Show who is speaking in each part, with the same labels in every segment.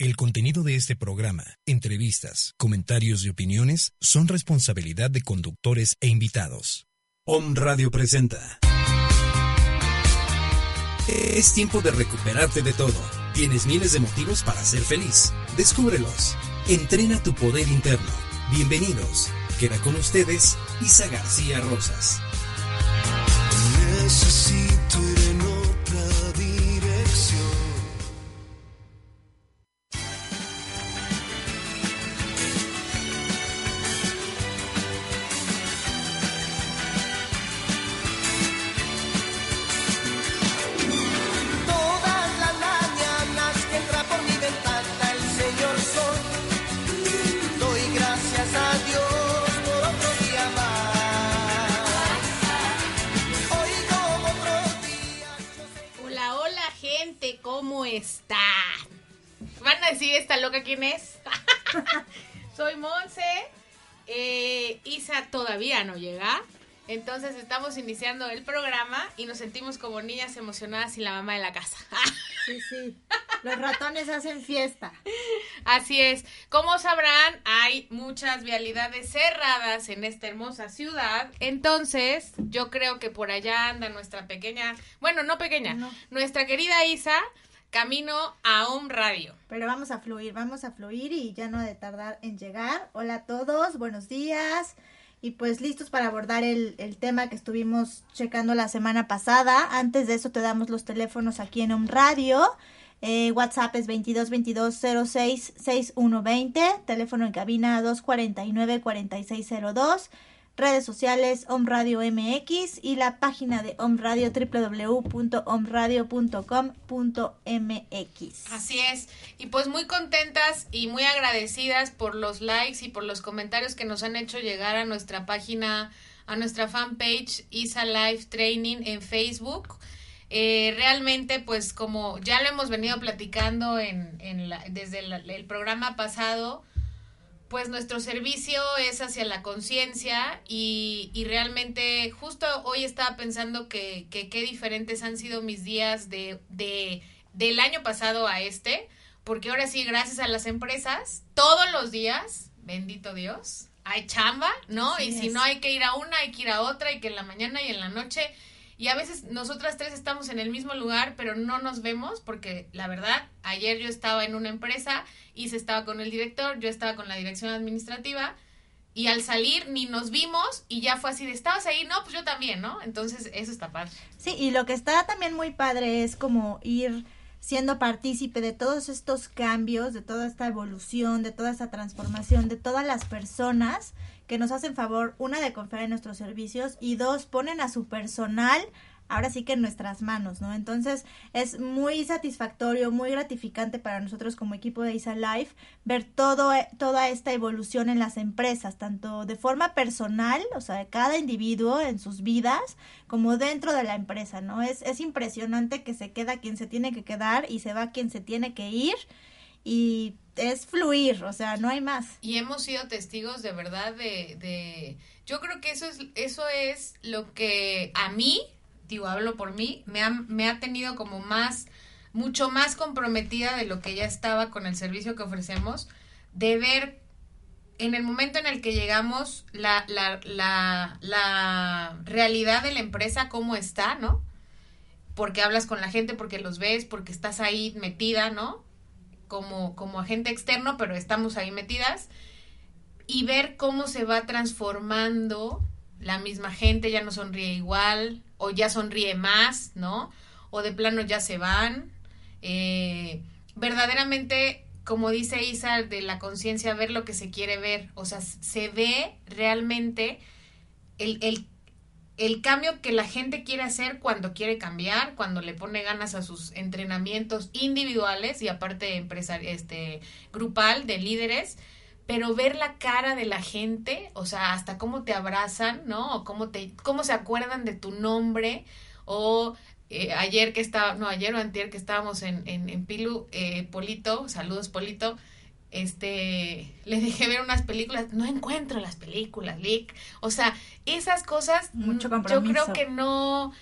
Speaker 1: El contenido de este programa, entrevistas, comentarios y opiniones son responsabilidad de conductores e invitados. Om Radio presenta. Es tiempo de recuperarte de todo. Tienes miles de motivos para ser feliz. Descúbrelos. Entrena tu poder interno. Bienvenidos. Queda con ustedes Isa García Rosas.
Speaker 2: Necesito
Speaker 3: Iniciando el programa y nos sentimos como niñas emocionadas sin la mamá de la casa.
Speaker 4: Sí, sí. Los ratones hacen fiesta.
Speaker 3: Así es. Como sabrán, hay muchas vialidades cerradas en esta hermosa ciudad. Entonces, yo creo que por allá anda nuestra pequeña, bueno, no pequeña,
Speaker 4: No.
Speaker 3: nuestra querida Isa, camino a Home Radio.
Speaker 4: Pero vamos a fluir, vamos a fluir y ya no ha de tardar en llegar. Hola a todos, buenos días. Y pues listos para abordar el, el tema que estuvimos checando la semana pasada. Antes de eso te damos los teléfonos aquí en Home Radio. Eh, WhatsApp es 22 22 06 6120. Teléfono en cabina 249 4602. Redes sociales Om Radio MX y la página de Om Radio www.omradio.com.mx.
Speaker 3: Así es. Y pues muy contentas y muy agradecidas por los likes y por los comentarios que nos han hecho llegar a nuestra página, a nuestra fanpage Isa Life Training en Facebook. Eh, realmente, pues como ya lo hemos venido platicando en, en la- desde el programa pasado, pues nuestro servicio es hacia la conciencia y, y realmente justo hoy estaba pensando que que qué diferentes han sido mis días de, de del año pasado a este, porque ahora sí, gracias a las empresas, todos los días, bendito Dios, hay chamba, ¿no? Y si
Speaker 4: es.
Speaker 3: no hay que ir a una, hay que ir a otra, y que en la mañana y en la noche, y a veces nosotras tres estamos en el mismo lugar, pero no nos vemos, porque la verdad, ayer yo estaba en una empresa, y se estaba con el director, yo estaba con la dirección administrativa, y al salir ni nos vimos, y ya fue así de, ¿estabas ahí? No, pues yo también, ¿no? Entonces, eso está padre.
Speaker 4: Sí, y lo que está también muy padre es como ir siendo partícipe de todos estos cambios, de toda esta evolución, de toda esta transformación, de todas las personas que nos hacen favor, una, de confiar en nuestros servicios y dos, ponen a su personal ahora sí que en nuestras manos, ¿no? Entonces es muy satisfactorio, muy gratificante para nosotros como equipo de Isa Life ver todo, eh, toda esta evolución en las empresas, tanto de forma personal, o sea, de cada individuo en sus vidas, como dentro de la empresa, ¿no? Es, es impresionante que se queda quien se tiene que quedar y se va quien se tiene que ir y es fluir, o sea, no hay más.
Speaker 3: Y hemos sido testigos de verdad de, de yo creo que eso es, eso es lo que a mí, digo, hablo por mí, me ha, me ha tenido como más, mucho más comprometida de lo que ya estaba con el servicio que ofrecemos, de ver en el momento en el que llegamos la, la, la, la realidad de la empresa, cómo está, ¿no? Porque hablas con la gente, porque los ves, porque estás ahí metida, ¿no? Como, como agente externo, pero estamos ahí metidas. Y ver cómo se va transformando la misma gente, ya no sonríe igual, o ya sonríe más, ¿no? O de plano ya se van. Eh, verdaderamente, como dice Isa, de la conciencia, ver lo que se quiere ver. O sea, se ve realmente el, el, el cambio que la gente quiere hacer cuando quiere cambiar, cuando le pone ganas a sus entrenamientos individuales y aparte empresar, este, grupal de líderes, pero ver la cara de la gente, o sea, hasta cómo te abrazan, ¿no? O cómo, te, cómo se acuerdan de tu nombre, o eh, ayer que estaba, no, ayer o antier que estábamos en, en, en Pilu, eh, Polito, saludos Polito, este, le dejé ver unas películas, no encuentro las películas, Lick, o sea, esas cosas,
Speaker 4: Mucho
Speaker 3: mm, yo
Speaker 4: compromiso.
Speaker 3: creo que no,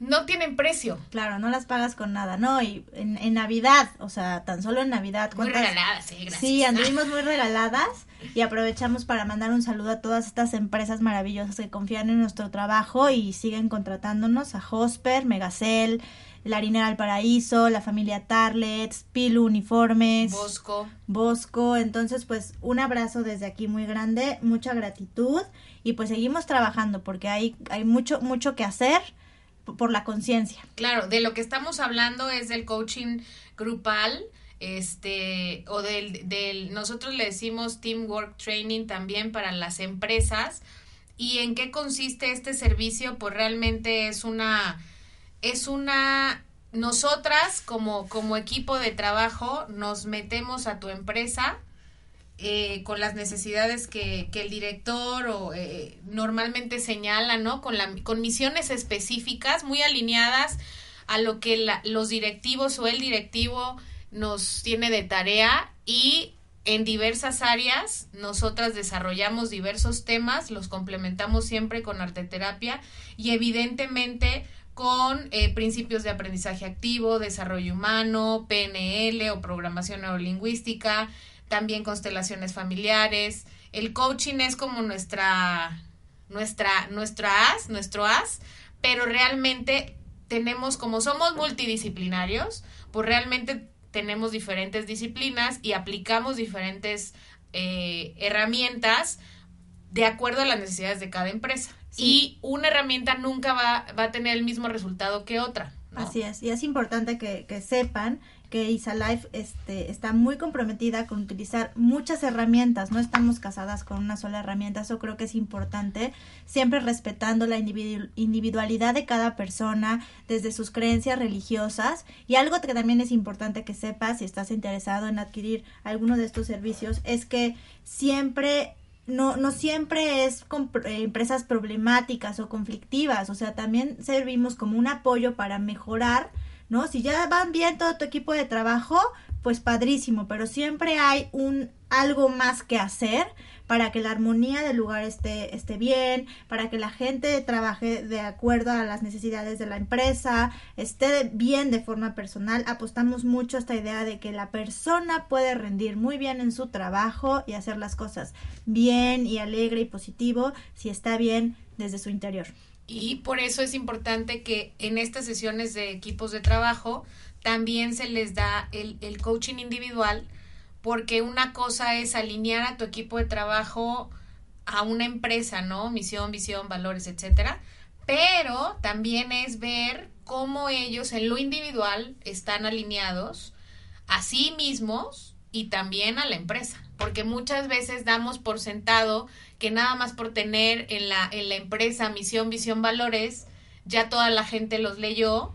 Speaker 3: no tienen precio.
Speaker 4: Claro, no las pagas con nada, ¿no? Y en, en Navidad, o sea, tan solo en Navidad.
Speaker 3: Muy
Speaker 4: ¿cuántas-
Speaker 3: regaladas, sí, gracias.
Speaker 4: Sí, anduvimos muy regaladas y aprovechamos para mandar un saludo a todas estas empresas maravillosas que confían en nuestro trabajo y siguen contratándonos a Hosper, Megacel, La Harinera al Paraíso, la familia Tarlets, Pilu Uniformes,
Speaker 3: Bosco.
Speaker 4: Bosco. Entonces, pues un abrazo desde aquí muy grande, mucha gratitud y pues seguimos trabajando porque hay, hay mucho, mucho que hacer por la conciencia.
Speaker 3: Claro, de lo que estamos hablando es del coaching grupal, este, o del, del, nosotros le decimos teamwork training también para las empresas. ¿Y en qué consiste este servicio? Pues realmente es una, es una, nosotras como, como equipo de trabajo nos metemos a tu empresa, eh, con las necesidades que, que el director o eh, normalmente señala, ¿no? Con, la, con misiones específicas muy alineadas a lo que los directivos o el directivo nos tiene de tarea y en diversas áreas nosotras desarrollamos diversos temas, los complementamos siempre con arteterapia y evidentemente con eh, principios de aprendizaje activo, desarrollo humano, PNL o programación neurolingüística, también constelaciones familiares. El coaching es como nuestra, nuestra, nuestra as, nuestro as, pero realmente tenemos, como somos multidisciplinarios, pues realmente tenemos diferentes disciplinas y aplicamos diferentes eh, herramientas de acuerdo a las necesidades de cada empresa. Y una herramienta nunca va, va a tener el mismo resultado que otra. ¿no?
Speaker 4: Así es, y es importante que, que sepan que Isalife este, está muy comprometida con utilizar muchas herramientas, no estamos casadas con una sola herramienta, eso creo que es importante, siempre respetando la individu- individualidad de cada persona desde sus creencias religiosas y algo que también es importante que sepas si estás interesado en adquirir alguno de estos servicios es que siempre no, no siempre es con eh, empresas problemáticas o conflictivas, o sea, también servimos como un apoyo para mejorar, ¿no? Si ya van bien todo tu equipo de trabajo, pues padrísimo, pero siempre hay un algo más que hacer para que la armonía del lugar esté, esté bien, para que la gente trabaje de acuerdo a las necesidades de la empresa, esté bien de forma personal. Apostamos mucho a esta idea de que la persona puede rendir muy bien en su trabajo y hacer las cosas bien y alegre y positivo si está bien desde su interior.
Speaker 3: Y por eso es importante que en estas sesiones de equipos de trabajo también se les da el, el coaching individual, porque una cosa es alinear a tu equipo de trabajo a una empresa, ¿no? Misión, visión, valores, etcétera. Pero también es ver cómo ellos en lo individual están alineados a sí mismos y también a la empresa. Porque muchas veces damos por sentado que nada más por tener en la, en la empresa misión, visión, valores, ya toda la gente los leyó,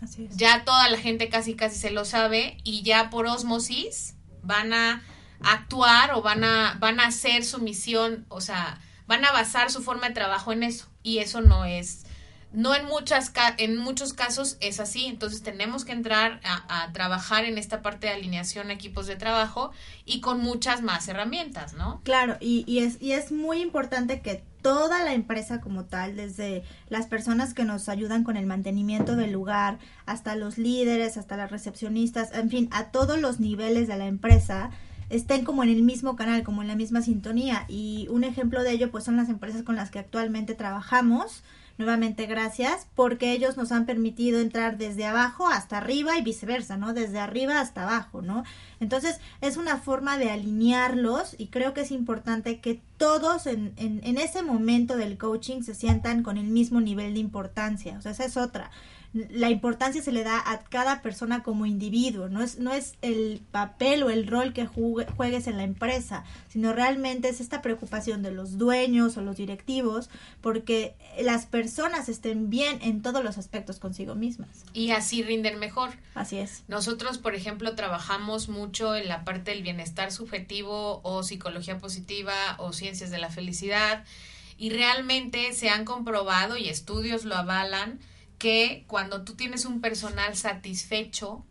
Speaker 4: Así es.
Speaker 3: ya toda la gente casi casi se lo sabe y ya por osmosis van a actuar o van a van a hacer su misión, o sea, van a basar su forma de trabajo en eso y eso no es no en muchas en muchos casos es así, entonces tenemos que entrar a, a trabajar en esta parte de alineación a equipos de trabajo y con muchas más herramientas, ¿no?
Speaker 4: Claro, y, y, es, y es muy importante que toda la empresa como tal, desde las personas que nos ayudan con el mantenimiento del lugar, hasta los líderes, hasta las recepcionistas, en fin, a todos los niveles de la empresa, estén como en el mismo canal, como en la misma sintonía. Y un ejemplo de ello, pues son las empresas con las que actualmente trabajamos. Nuevamente gracias porque ellos nos han permitido entrar desde abajo hasta arriba y viceversa, ¿no? Desde arriba hasta abajo, ¿no? Entonces es una forma de alinearlos y creo que es importante que todos en, en, en ese momento del coaching se sientan con el mismo nivel de importancia. O sea, esa es otra la importancia se le da a cada persona como individuo, no es, no es el papel o el rol que jugue- juegues en la empresa, sino realmente es esta preocupación de los dueños o los directivos porque las personas estén bien en todos los aspectos consigo mismas.
Speaker 3: Y así rinden mejor.
Speaker 4: Así es.
Speaker 3: Nosotros, por ejemplo, trabajamos mucho en la parte del bienestar subjetivo o psicología positiva o ciencias de la felicidad y realmente se han comprobado y estudios lo avalan que cuando tú tienes un personal satisfecho,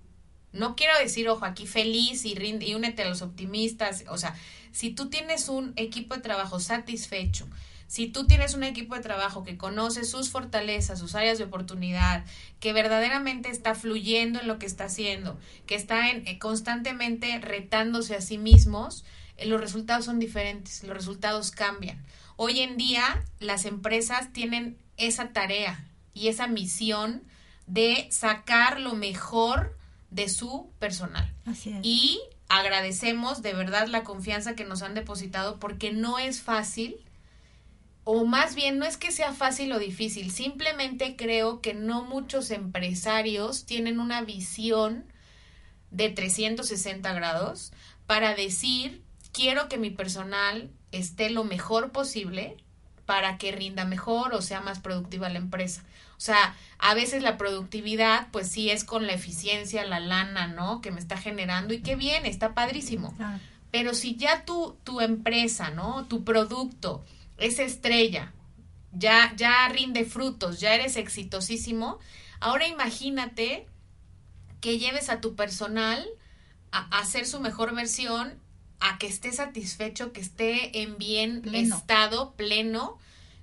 Speaker 3: no quiero decir, ojo, aquí feliz y, rinde, y únete a los optimistas, o sea, si tú tienes un equipo de trabajo satisfecho, Si tú tienes un equipo de trabajo que conoce sus fortalezas, sus áreas de oportunidad, que verdaderamente está fluyendo en lo que está haciendo, que está en, eh, constantemente retándose a sí mismos, eh, los resultados son diferentes, los resultados cambian. Hoy en día las empresas tienen esa tarea y esa misión de sacar lo mejor de su personal.
Speaker 4: Así es.
Speaker 3: Y agradecemos de verdad la confianza que nos han depositado porque no es fácil, o más bien no es que sea fácil o difícil, simplemente creo que no muchos empresarios tienen una visión de 360 grados para decir, quiero que mi personal esté lo mejor posible para que rinda mejor o sea más productiva la empresa. O sea, a veces la productividad, pues sí es con la eficiencia, la lana, ¿no? Que me está generando y qué bien, está padrísimo. Pero si ya tu, tu empresa, ¿no? Tu producto es estrella, ya, ya rinde frutos, ya eres exitosísimo, ahora imagínate que lleves a tu personal a, a hacer su mejor versión, a que esté satisfecho, que esté en bien
Speaker 4: Pleno.
Speaker 3: estado, pleno,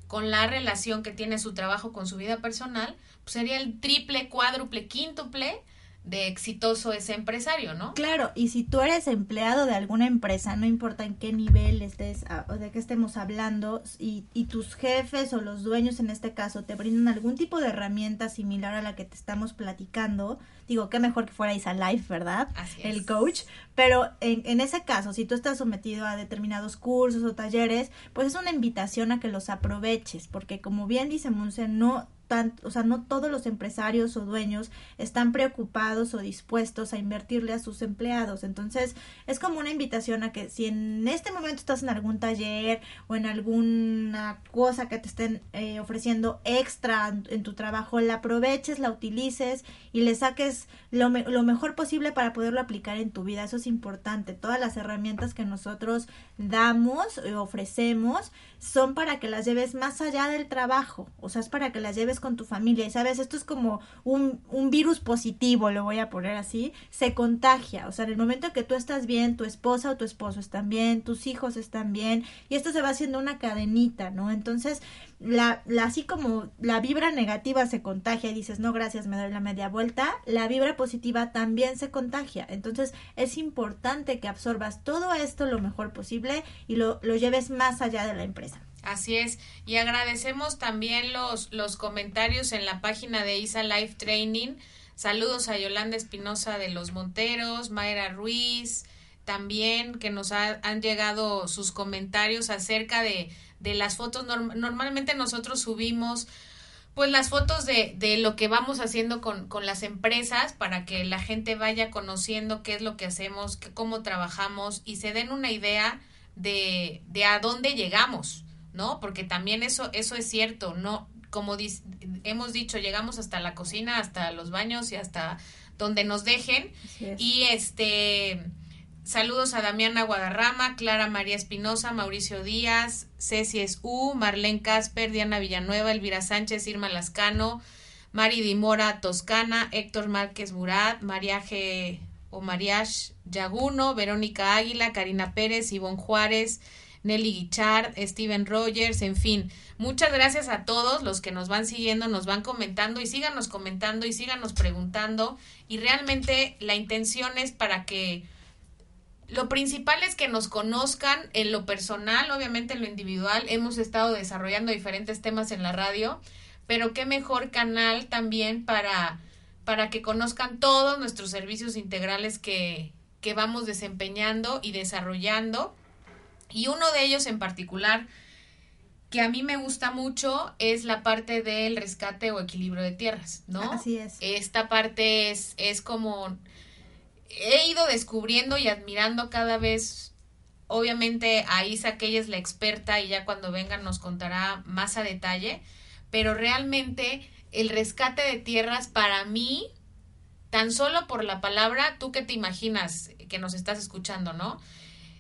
Speaker 3: con la relación que tiene su trabajo con su vida personal, pues sería el triple, cuádruple, quíntuple de exitoso ese empresario, ¿no?
Speaker 4: Claro, y si tú eres empleado de alguna empresa, no importa en qué nivel estés o de qué estemos hablando, y, y tus jefes o los dueños en este caso te brindan algún tipo de herramienta similar a la que te estamos platicando, digo, qué mejor que fuera Isa Life, ¿verdad?
Speaker 3: Así
Speaker 4: El
Speaker 3: es.
Speaker 4: coach, pero en, en ese caso, si tú estás sometido a determinados cursos o talleres, pues es una invitación a que los aproveches, porque como bien dice Monse, no o sea, no todos los empresarios o dueños están preocupados o dispuestos a invertirle a sus empleados. Entonces, es como una invitación a que si en este momento estás en algún taller o en alguna cosa que te estén eh, ofreciendo extra en, tu trabajo, la aproveches, la utilices y le saques lo, me- lo mejor posible para poderlo aplicar en tu vida. Eso es importante. Todas las herramientas que nosotros damos y ofrecemos son para que las lleves más allá del trabajo. O sea, es para que las lleves con tu familia. Y sabes, esto es como un, un virus positivo, lo voy a poner así, se contagia. O sea, en el momento que tú estás bien, tu esposa o tu esposo están bien, tus hijos están bien, y esto se va haciendo una cadenita, ¿no? Entonces, la, la así como la vibra negativa se contagia y dices, no, gracias, me doy la media vuelta, la vibra positiva también se contagia. Entonces, es importante que absorbas todo esto lo mejor posible y lo, lo lleves más allá de la empresa.
Speaker 3: Así es, y agradecemos también los, los comentarios en la página de ISA Life Training. Saludos a Yolanda Espinosa de Los Monteros, Mayra Ruiz, también que nos ha- han llegado sus comentarios acerca de, de las fotos. Norm- normalmente nosotros subimos pues las fotos de, de lo que vamos haciendo con, con las empresas para que la gente vaya conociendo qué es lo que hacemos, qué- cómo trabajamos y se den una idea de, de a dónde llegamos, ¿no? Porque también eso, eso es cierto, ¿no? Como dis- hemos dicho, llegamos hasta la cocina, hasta los baños y hasta donde nos dejen.
Speaker 4: Es.
Speaker 3: Y este saludos a Damiana Guadarrama, Clara María Espinosa, Mauricio Díaz, Ceci U, Marlene Casper, Diana Villanueva, Elvira Sánchez, Irma Lascano, Mari Dimora Toscana, Héctor Márquez Murat, Mariaje o Mariash Yaguno, Verónica Águila, Karina Pérez, Ivonne Juárez, Nelly Guichard, Steven Rogers, en fin. Muchas gracias a todos los que nos van siguiendo, nos van comentando y síganos comentando y síganos preguntando. Y realmente la intención es para que lo principal es que nos conozcan en lo personal, obviamente en lo individual. Hemos estado desarrollando diferentes temas en la radio, pero qué mejor canal también para, para que conozcan todos nuestros servicios integrales que, que vamos desempeñando y desarrollando. Y uno de ellos en particular que a mí me gusta mucho es la parte del rescate o equilibrio de tierras, ¿no?
Speaker 4: Así es.
Speaker 3: Esta parte es, es como he ido descubriendo y admirando cada vez, obviamente a Isa, que ella es la experta y ya cuando venga nos contará más a detalle, pero realmente el rescate de tierras para mí, tan solo por la palabra, tú que te imaginas que nos estás escuchando, ¿no?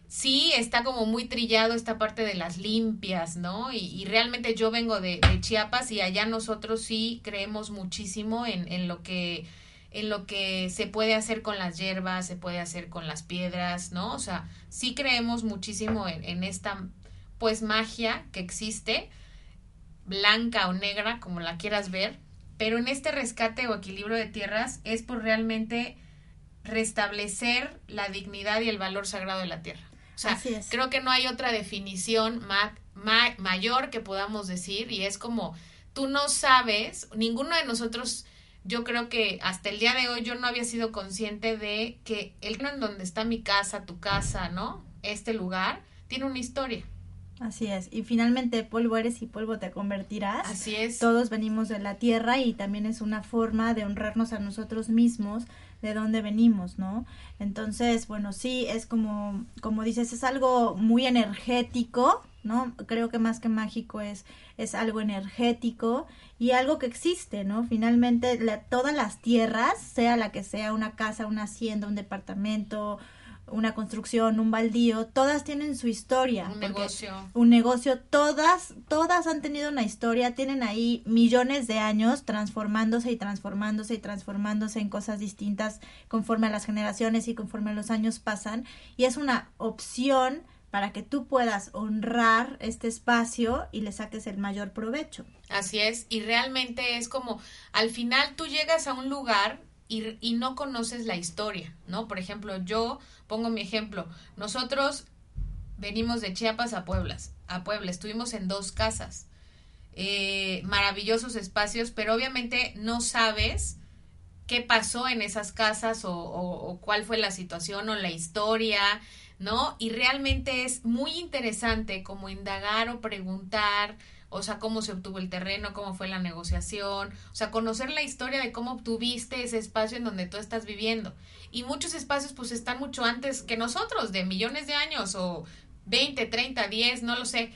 Speaker 3: Sí, está como muy trillado esta parte de las limpias, ¿no? Y, realmente yo vengo de, de Chiapas y allá nosotros sí creemos muchísimo en, en lo que en lo que se puede hacer con las hierbas, se puede hacer con las piedras, ¿no? O sea, sí creemos muchísimo en, en esta pues magia que existe, blanca o negra, como la quieras ver, pero en este rescate o equilibrio de tierras es por realmente restablecer la dignidad y el valor sagrado de la tierra. O sea, creo que no hay otra definición ma- ma- mayor que podamos decir y es como tú no sabes, ninguno de nosotros, yo creo que hasta el día de hoy yo no había sido consciente de que el en donde está mi casa, tu casa, ¿no? Este lugar tiene una historia.
Speaker 4: Así es. Y finalmente polvo eres y polvo te convertirás.
Speaker 3: Así es.
Speaker 4: Todos venimos de la tierra y también es una forma de honrarnos a nosotros mismos de dónde venimos, ¿no? Entonces, bueno, sí, es como, como dices, es algo muy energético, ¿no? Creo que más que mágico es, es algo energético y algo que existe, ¿no? Finalmente, la- todas las tierras, sea la que sea, una casa, una hacienda, un departamento, una construcción, un baldío, todas tienen su historia.
Speaker 3: Un negocio.
Speaker 4: un negocio, todas, todas han tenido una historia, tienen ahí millones de años transformándose y transformándose y transformándose en cosas distintas conforme a las generaciones y conforme los años pasan. Y es una opción para que tú puedas honrar este espacio y le saques el mayor provecho.
Speaker 3: Así es, y realmente es como, al final tú llegas a un lugar y, y no conoces la historia, ¿no? Por ejemplo, yo pongo mi ejemplo, nosotros venimos de Chiapas a Pueblas, a Puebla, estuvimos en dos casas, eh, maravillosos espacios, pero obviamente no sabes qué pasó en esas casas o, o- o cuál fue la situación o la historia, ¿no? Y realmente es muy interesante como indagar o preguntar, o sea, cómo se obtuvo el terreno, cómo fue la negociación, o sea, conocer la historia de cómo obtuviste ese espacio en donde tú estás viviendo. Y muchos espacios pues están mucho antes que nosotros, de millones de años o 20, 30, 10, no lo sé.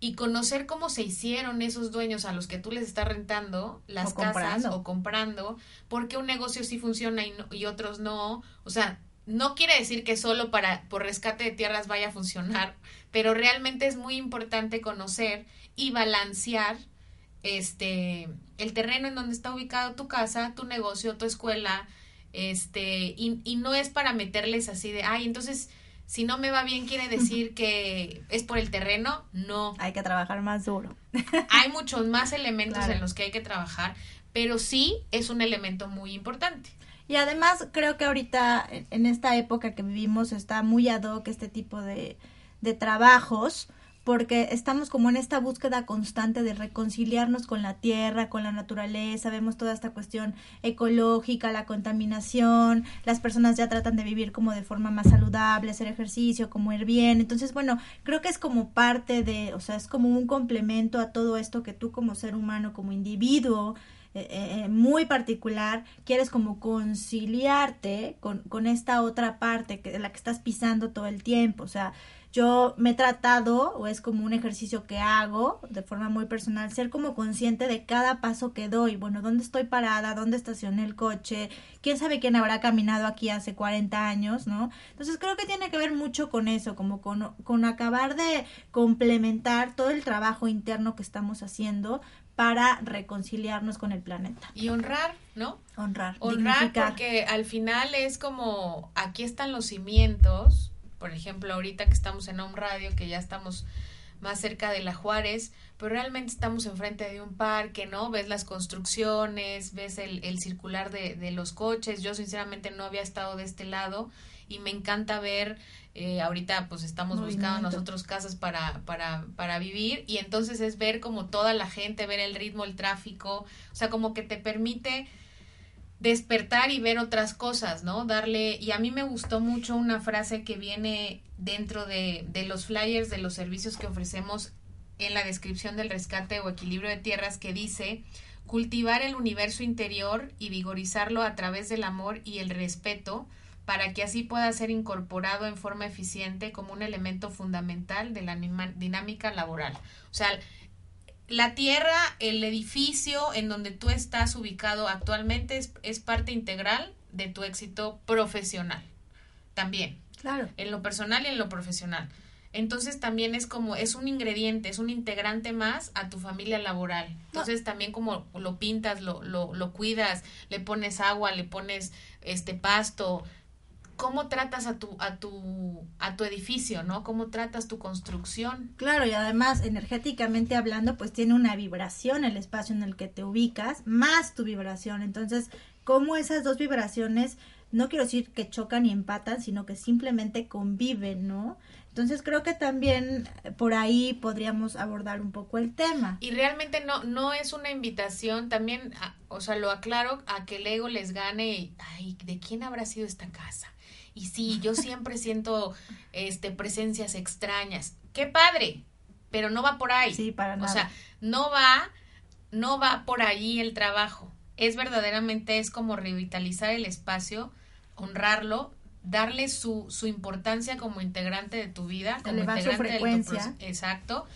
Speaker 3: Y conocer cómo se hicieron esos dueños a los que tú les estás rentando las
Speaker 4: O
Speaker 3: casas
Speaker 4: comprando.
Speaker 3: o comprando, porque un negocio sí funciona y, no- y otros no. O sea, no quiere decir que solo para por rescate de tierras vaya a funcionar, pero realmente es muy importante conocer y balancear este el terreno en donde está ubicado tu casa, tu negocio, tu escuela, este y, y no es para meterles así de, ay, entonces si no me va bien quiere decir que es por el terreno, no.
Speaker 4: Hay que trabajar más duro.
Speaker 3: Hay muchos más elementos
Speaker 4: Claro.
Speaker 3: en los que hay que trabajar, pero sí es un elemento muy importante.
Speaker 4: Y además creo que ahorita en- en esta época que vivimos está muy ad hoc este tipo de, de trabajos porque estamos como en esta búsqueda constante de reconciliarnos con la tierra, con la naturaleza, vemos toda esta cuestión ecológica, la contaminación, las personas ya tratan de vivir como de forma más saludable, hacer ejercicio, comer bien, entonces bueno, creo que es como parte de, o sea, es como un complemento a todo esto que tú como ser humano, como individuo, eh, eh, muy particular, quieres como conciliarte con, con esta otra parte que la que estás pisando todo el tiempo. O sea, yo me he tratado, o es como un ejercicio que hago de forma muy personal, ser como consciente de cada paso que doy. Bueno, dónde estoy parada, dónde estacioné el coche, quién sabe quién habrá caminado aquí hace 40 años, ¿no? Entonces creo que tiene que ver mucho con eso, como con, con acabar de complementar todo el trabajo interno que estamos haciendo para reconciliarnos con el planeta.
Speaker 3: Y honrar, ¿no?
Speaker 4: Honrar.
Speaker 3: Honrar
Speaker 4: dignificar.
Speaker 3: porque al final es como, aquí están los cimientos, por ejemplo, ahorita que estamos en Home Radio, que ya estamos más cerca de la Juárez, pero realmente estamos enfrente de un parque, ¿no? Ves las construcciones, ves el, el circular de, de los coches. Yo sinceramente no había estado de este lado y me encanta ver, eh, ahorita pues estamos buscando nosotros casas para, para, para vivir y entonces es ver como toda la gente, ver el ritmo, el tráfico, o sea, como que te permite despertar y ver otras cosas, ¿no? Darle, y a mí me gustó mucho una frase que viene dentro de, de los flyers de los servicios que ofrecemos en la descripción del rescate o equilibrio de tierras que dice cultivar el universo interior y vigorizarlo a través del amor y el respeto para que así pueda ser incorporado en forma eficiente como un elemento fundamental de la dinámica laboral. O sea, la tierra, el edificio en donde tú estás ubicado actualmente es, es parte integral de tu éxito profesional. También,
Speaker 4: Claro.
Speaker 3: en lo personal y en lo profesional. Entonces también es como, es un ingrediente, es un integrante más a tu familia laboral. Entonces también como lo pintas, lo, lo, lo cuidas, le pones agua, le pones este pasto, cómo tratas a tu, a tu, a tu edificio, ¿no? Cómo tratas tu construcción.
Speaker 4: Claro, y además, energéticamente hablando, pues tiene una vibración el espacio en el que te ubicas, más tu vibración. Entonces, cómo esas dos vibraciones, no quiero decir que chocan y empatan, sino que simplemente conviven, ¿no? Entonces creo que también eh, por ahí podríamos abordar un poco el tema.
Speaker 3: Y realmente no, no es una invitación, también, a- o sea, lo aclaro, a que el ego les gane, y, ay, ¿de quién habrá sido esta casa? Y sí, yo siempre siento este presencias extrañas. ¡Qué padre! Pero no va por ahí.
Speaker 4: Sí, para
Speaker 3: O
Speaker 4: nada.
Speaker 3: sea, no va, no va por allí el trabajo. Es verdaderamente, es como revitalizar el espacio, honrarlo, darle su, su importancia como integrante de tu vida, como
Speaker 4: Elevar su
Speaker 3: integrante de tu
Speaker 4: frecuencia.
Speaker 3: Exacto.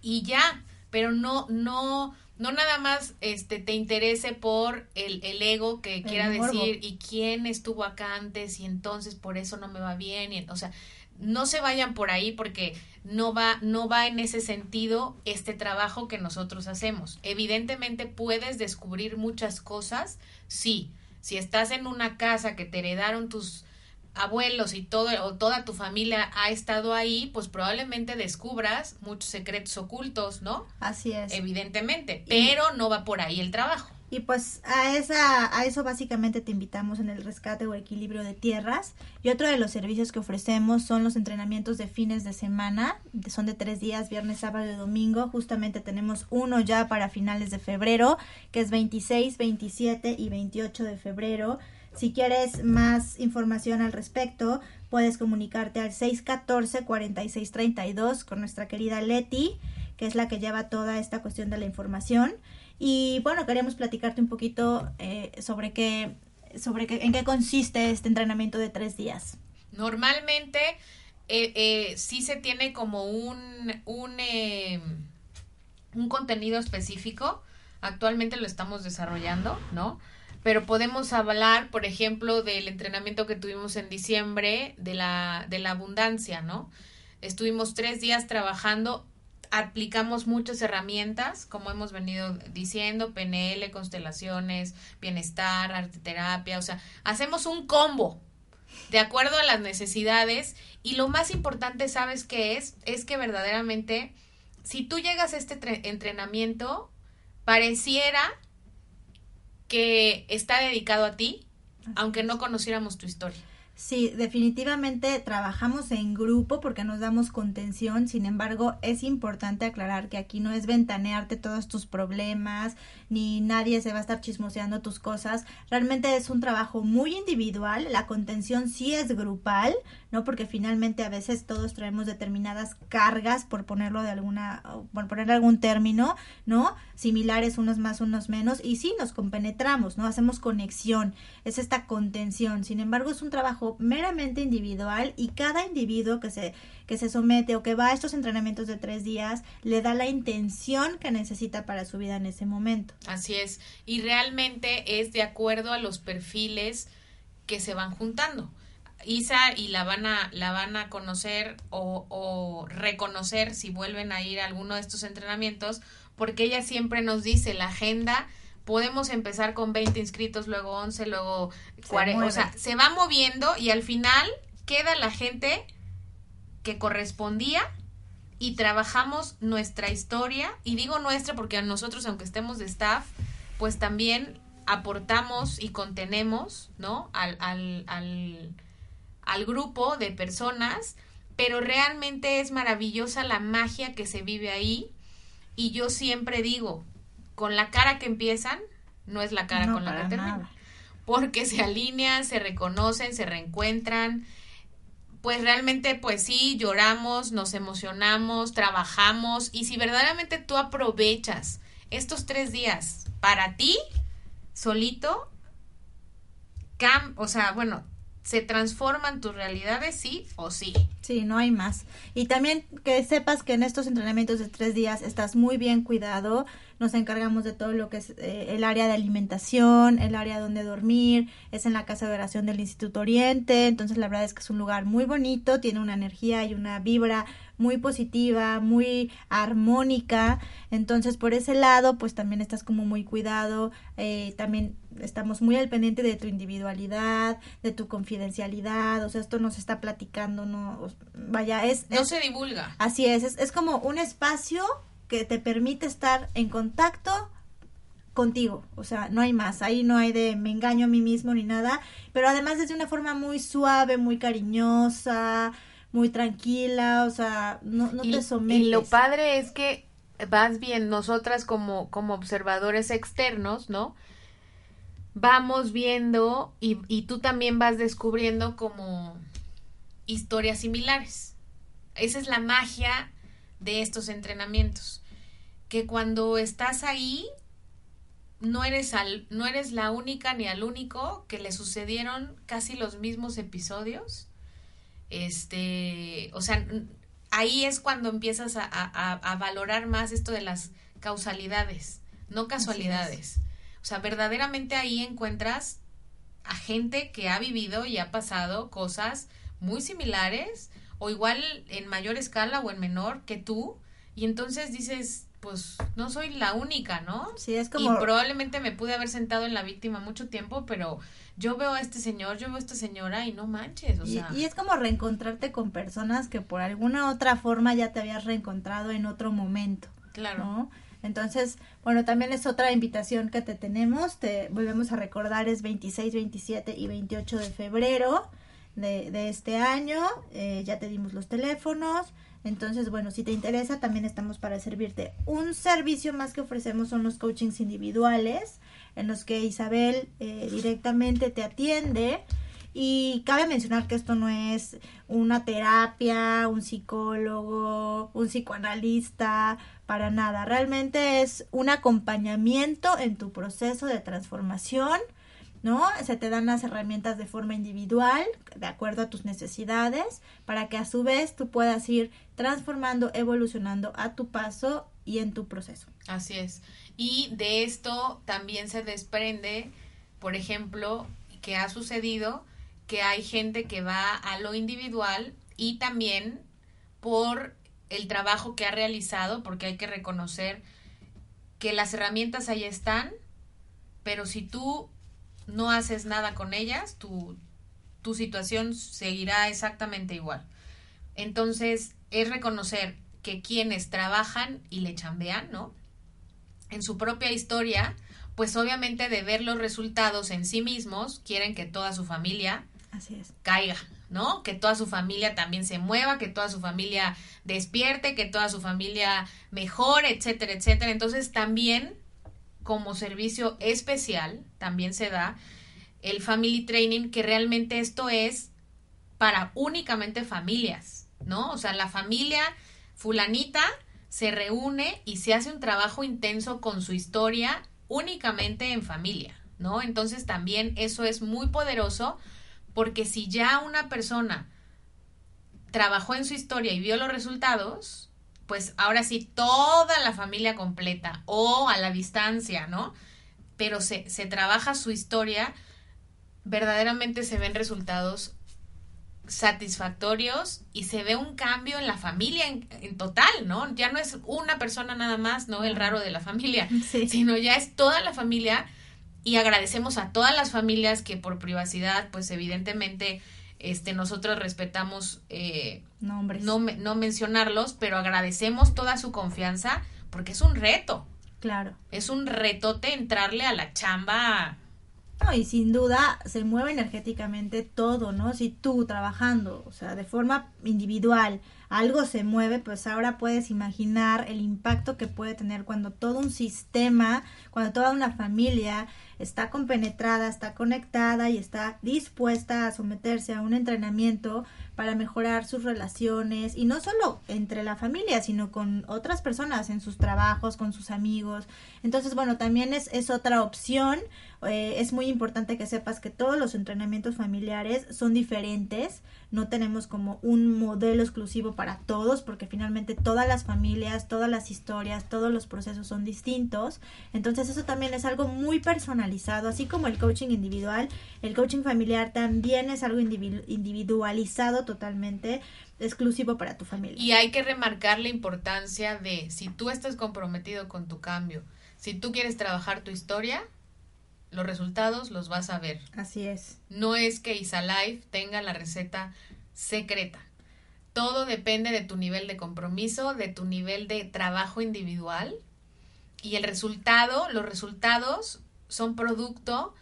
Speaker 3: Y ya, pero no, no, no nada más este te interese por el, el ego que quiera
Speaker 4: morbo.
Speaker 3: decir y quién estuvo acá antes y entonces por eso no me va bien. Y, o sea, no se vayan por ahí porque no va, no va en ese sentido este trabajo que nosotros hacemos. Evidentemente puedes descubrir muchas cosas, sí. Si estás en una casa que te heredaron tus abuelos y todo o toda tu familia ha estado ahí, pues probablemente descubras muchos secretos ocultos, ¿no?
Speaker 4: Así es.
Speaker 3: Evidentemente, pero no va por ahí el trabajo.
Speaker 4: Y pues a esa a eso básicamente te invitamos en el rescate o equilibrio de tierras. Y otro de los servicios que ofrecemos son los entrenamientos de fines de semana. Son de tres días, viernes, sábado y domingo. Justamente tenemos uno ya para finales de febrero, que es 26, 27 y 28 de febrero. Si quieres más información al respecto, puedes comunicarte al 614-4632 con nuestra querida Leti, que es la que lleva toda esta cuestión de la información. Y bueno, queríamos platicarte un poquito eh, sobre qué, sobre qué, en qué consiste este entrenamiento de tres días.
Speaker 3: Normalmente eh, eh, sí se tiene como un, un, eh, un contenido específico. Actualmente lo estamos desarrollando, ¿no? Pero podemos hablar, por ejemplo, del entrenamiento que tuvimos en diciembre de la, de la abundancia, ¿no? Estuvimos tres días trabajando, aplicamos muchas herramientas, como hemos venido diciendo, PNL, constelaciones, bienestar, arte terapia, o sea, hacemos un combo, de acuerdo a las necesidades y lo más importante, ¿sabes qué es? Es que verdaderamente, si tú llegas a este tre- entrenamiento, pareciera que está dedicado a ti, aunque no conociéramos tu historia.
Speaker 4: Sí, definitivamente trabajamos en grupo porque nos damos contención, sin embargo es importante aclarar que aquí no es ventanearte todos tus problemas, ni nadie se va a estar chismoseando tus cosas, realmente es un trabajo muy individual, la contención sí es grupal, ¿no? Porque finalmente a veces todos traemos determinadas cargas, por ponerlo de alguna, por poner algún término, ¿no? Similares unos más, unos menos, y sí nos compenetramos, ¿no? Hacemos conexión, es esta contención, sin embargo es un trabajo meramente individual y cada individuo que se, que se somete o que va a estos entrenamientos de tres días le da la intención que necesita para su vida en ese momento.
Speaker 3: Así es. Y realmente es de acuerdo a los perfiles que se van juntando. Isa y la van a, la van a conocer o, o reconocer si vuelven a ir a alguno de estos entrenamientos, porque ella siempre nos dice la agenda. Podemos empezar con 20 inscritos, luego 11, luego 40. O
Speaker 4: mueve.
Speaker 3: sea, se va moviendo y al final queda la gente que correspondía y trabajamos nuestra historia, y digo nuestra porque a nosotros, aunque estemos de staff, pues también aportamos y contenemos, ¿no? Al, al, al, al grupo de personas, pero realmente es maravillosa la magia que se vive ahí, y yo siempre digo, con la cara que empiezan, no es la cara
Speaker 4: No,
Speaker 3: con la que terminan
Speaker 4: nada.
Speaker 3: porque se alinean, se reconocen, se reencuentran. Pues realmente, pues sí, lloramos, nos emocionamos, trabajamos y si verdaderamente tú aprovechas estos tres días para ti, solito, cam o sea, bueno, se transforman tus realidades, sí o sí.
Speaker 4: Sí, no hay más. Y también que sepas que en estos entrenamientos de tres días estás muy bien cuidado. nos encargamos de todo lo que es eh, el área de alimentación, el área donde dormir, es en la casa de oración del Instituto Oriente, entonces la verdad es que es un lugar muy bonito, tiene una energía y una vibra muy positiva, muy armónica, entonces por ese lado pues también estás como muy cuidado, eh, también estamos muy al pendiente de tu individualidad, de tu confidencialidad, o sea, esto no se está platicando, no, vaya, es...
Speaker 3: No
Speaker 4: es-
Speaker 3: se divulga.
Speaker 4: Así es, es, es como un espacio que te permite estar en contacto contigo, o sea, no hay más, ahí no hay de me engaño a mí mismo ni nada, pero además es de una forma muy suave, muy cariñosa, muy tranquila, o sea, no, no
Speaker 3: y,
Speaker 4: te sometes.
Speaker 3: y lo padre es que vas bien, nosotras como, como observadores externos, ¿no? Vamos viendo y, y tú también vas descubriendo como historias similares. Esa es la magia de estos entrenamientos. Que cuando estás ahí, no eres, al, no eres la única ni al único que le sucedieron casi los mismos episodios. Este, o sea, ahí es cuando empiezas a, a- a valorar más esto de las causalidades, no casualidades. O sea, verdaderamente ahí encuentras a gente que ha vivido y ha pasado cosas muy similares o igual en mayor escala o en menor que tú y entonces dices, pues no soy la única, ¿no?
Speaker 4: Sí, es
Speaker 3: Y
Speaker 4: como...
Speaker 3: probablemente me pude haber sentado en la víctima mucho tiempo, pero yo veo a este señor, yo veo a esta señora y no manches, o
Speaker 4: Y,
Speaker 3: sea,
Speaker 4: y es como reencontrarte con personas que por alguna otra forma ya te habías reencontrado en otro momento.
Speaker 3: claro.
Speaker 4: ¿no? Entonces, bueno, también es otra invitación que te tenemos, te volvemos a recordar, es 26, 27 y 28 de febrero de, este año, eh, ya te dimos los teléfonos, entonces, bueno, si te interesa, también estamos para servirte. Un servicio más que ofrecemos son los coachings individuales, en los que Isabel eh, directamente te atiende. Y cabe mencionar que esto no es una terapia, un psicólogo, un psicoanalista, para nada. Realmente es un acompañamiento en tu proceso de transformación, ¿no? Se te dan las herramientas de forma individual, de acuerdo a tus necesidades, para que a su vez tú puedas ir transformando, evolucionando a tu paso y en tu proceso.
Speaker 3: Así es. Y de esto también se desprende, por ejemplo, que ha sucedido que hay gente que va a lo individual y también por el trabajo que ha realizado, porque hay que reconocer que las herramientas ahí están, pero si tú no haces nada con ellas, tu, tu situación seguirá exactamente igual. Entonces, es reconocer que quienes trabajan y le chambean, ¿no? En su propia historia, pues obviamente de ver los resultados en sí mismos, quieren que toda su familia
Speaker 4: Así es.
Speaker 3: caiga, ¿no? Que toda su familia también se mueva, que toda su familia despierte, que toda su familia mejore, etcétera, etcétera. Entonces también como servicio especial también se da el family training, que realmente esto es para únicamente familias, ¿no? O sea, la familia fulanita se reúne y se hace un trabajo intenso con su historia únicamente en familia, ¿no? Entonces también eso es muy poderoso porque si ya una persona trabajó en su historia y vio los resultados, pues ahora sí toda la familia completa o a la distancia, ¿no? Pero se, se trabaja su historia, verdaderamente se ven resultados satisfactorios y se ve un cambio en la familia en, en total, ¿no? Ya no es una persona nada más, ¿no? El raro de la familia,
Speaker 4: Sí.
Speaker 3: sino ya es toda la familia y agradecemos a todas las familias que por privacidad, pues evidentemente, este, nosotros respetamos eh,
Speaker 4: Nombres.
Speaker 3: no, no mencionarlos, pero agradecemos toda su confianza porque es un reto,
Speaker 4: Claro.
Speaker 3: es un retote entrarle a la chamba.
Speaker 4: No, y sin duda se mueve energéticamente todo, ¿no? Si tú trabajando, o sea, de forma individual, algo se mueve, pues ahora puedes imaginar el impacto que puede tener cuando todo un sistema, cuando toda una familia está compenetrada, está conectada y está dispuesta a someterse a un entrenamiento para mejorar sus relaciones y no solo entre la familia, sino con otras personas en sus trabajos, con sus amigos. Entonces, bueno, también es, es otra opción. Eh, es muy importante que sepas que todos los entrenamientos familiares son diferentes. No tenemos como un modelo exclusivo para todos, porque finalmente todas las familias, todas las historias, todos los procesos son distintos. Entonces, eso también es algo muy personalizado, así como el coaching individual. El coaching familiar también es algo individu- individualizado totalmente exclusivo para tu familia.
Speaker 3: Y hay que remarcar la importancia de si tú estás comprometido con tu cambio, si tú quieres trabajar tu historia, los resultados los vas a ver.
Speaker 4: Así es.
Speaker 3: No es que Isalife tenga la receta secreta. Todo depende de tu nivel de compromiso, de tu nivel de trabajo individual y el resultado, los resultados son producto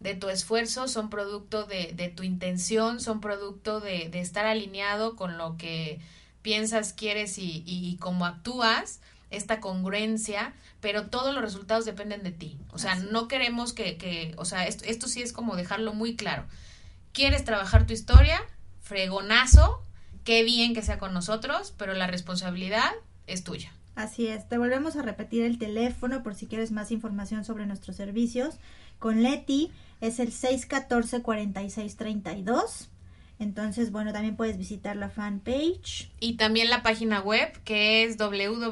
Speaker 3: de tu esfuerzo, son producto de, de tu intención, son producto de, de, estar alineado con lo que piensas, quieres y, y, y cómo actúas, esta congruencia, pero todos los resultados dependen de ti. O sea,
Speaker 4: Así.
Speaker 3: no queremos que, que o sea, esto, esto sí es como dejarlo muy claro. ¿Quieres trabajar tu historia? Fregonazo, qué bien que sea con nosotros, pero la responsabilidad es tuya.
Speaker 4: Así es, te volvemos a repetir el teléfono por si quieres más información sobre nuestros servicios. Con Leti es el 614-4632. Entonces, bueno, también puedes visitar la fanpage.
Speaker 3: Y también la página web que es www.isalife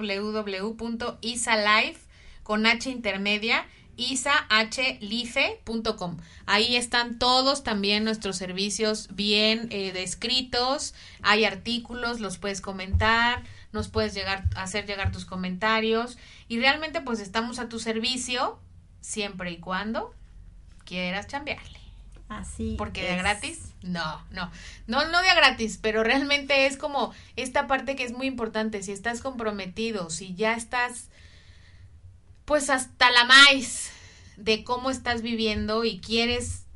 Speaker 3: con H intermedia isahlife.com. Ahí están todos también nuestros servicios bien eh, descritos. Hay artículos, los puedes comentar, nos puedes llegar hacer llegar tus comentarios y realmente pues estamos a tu servicio siempre y cuando quieras chambearle.
Speaker 4: Así.
Speaker 3: Porque de
Speaker 4: es.
Speaker 3: gratis, no, no, no, no de gratis, pero realmente es como esta parte que es muy importante, si estás comprometido, si ya estás pues hasta la maíz de cómo estás viviendo y quieres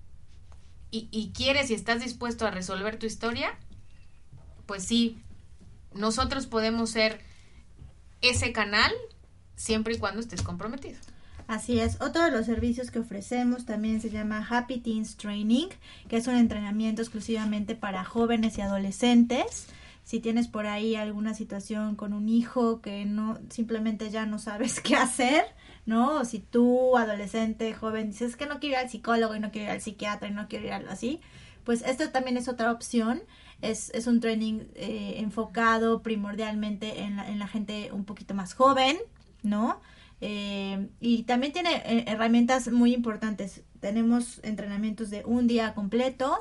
Speaker 3: y, y quieres y estás dispuesto a resolver tu historia, pues sí, nosotros podemos ser ese canal siempre y cuando estés comprometido.
Speaker 4: Así es. Otro de los servicios que ofrecemos también se llama Happy Teens Training, que es un entrenamiento exclusivamente para jóvenes y adolescentes. Si tienes por ahí alguna situación con un hijo que no simplemente ya no sabes qué hacer, ¿no? O si tú, adolescente, joven, dices que no quiero ir al psicólogo y no quiero ir al psiquiatra y no quiero ir a algo así, pues esto también es otra opción. Es, es un training eh, enfocado primordialmente en la, en la gente un poquito más joven, ¿no? Eh, y también tiene eh, herramientas muy importantes. Tenemos entrenamientos de un día completo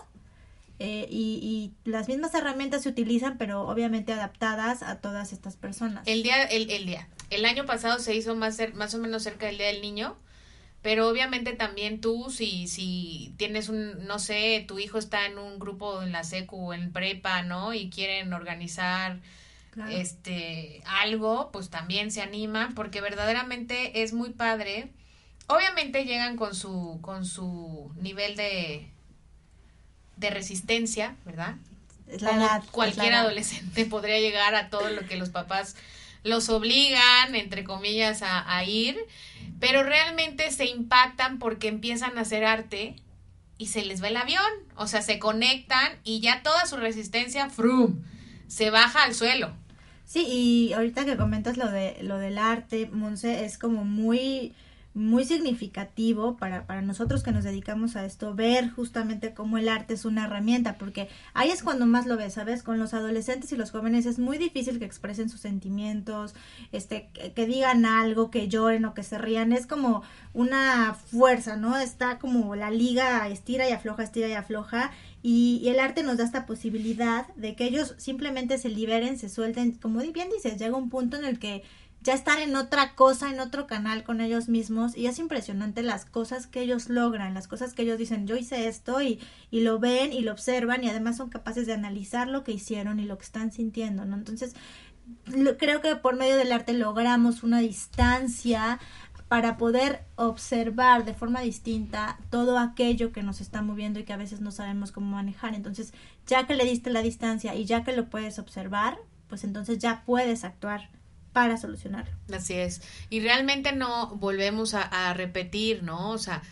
Speaker 4: eh, y, las mismas herramientas se utilizan, pero obviamente adaptadas a todas estas personas.
Speaker 3: El día, el, el día. El año pasado se hizo más, más o menos cerca del Día del Niño, pero obviamente también tú, si, si tienes un, no sé, tu hijo está en un grupo en la secu o en prepa, ¿no? Y quieren organizar
Speaker 4: Claro.
Speaker 3: este algo, pues también se animan porque verdaderamente es muy padre. Obviamente llegan con su con su nivel de de resistencia, ¿verdad?
Speaker 4: La
Speaker 3: Como
Speaker 4: edad, la
Speaker 3: cualquier adolescente podría llegar a todo lo que los papás los obligan, entre comillas, a, a ir, pero realmente se impactan porque empiezan a hacer arte y se les va el avión, o sea, se conectan y ya toda su resistencia, frum, se baja al suelo.
Speaker 4: Sí, y ahorita que comentas lo de lo del arte, Monse, es como muy muy significativo para, para nosotros que nos dedicamos a esto, ver justamente cómo el arte es una herramienta, porque ahí es cuando más lo ves, ¿sabes? Con los adolescentes y los jóvenes es muy difícil que expresen sus sentimientos, este, que, que digan algo, que lloren o que se rían, es como una fuerza, ¿no? Está como la liga estira y afloja, estira y afloja, y, y, el arte nos da esta posibilidad de que ellos simplemente se liberen, se suelten, como bien dices, llega un punto en el que ya están en otra cosa, en otro canal con ellos mismos y es impresionante las cosas que ellos logran, las cosas que ellos dicen, yo hice esto y, y lo ven y lo observan y además son capaces de analizar lo que hicieron y lo que están sintiendo, ¿no? Entonces, creo que por medio del arte logramos una distancia para poder observar de forma distinta todo aquello que nos está moviendo y que a veces no sabemos cómo manejar. Entonces, ya que le diste la distancia y ya que lo puedes observar, pues entonces ya puedes actuar para solucionarlo.
Speaker 3: Así es. Y realmente no volvemos a, a, repetir, ¿no? O sea,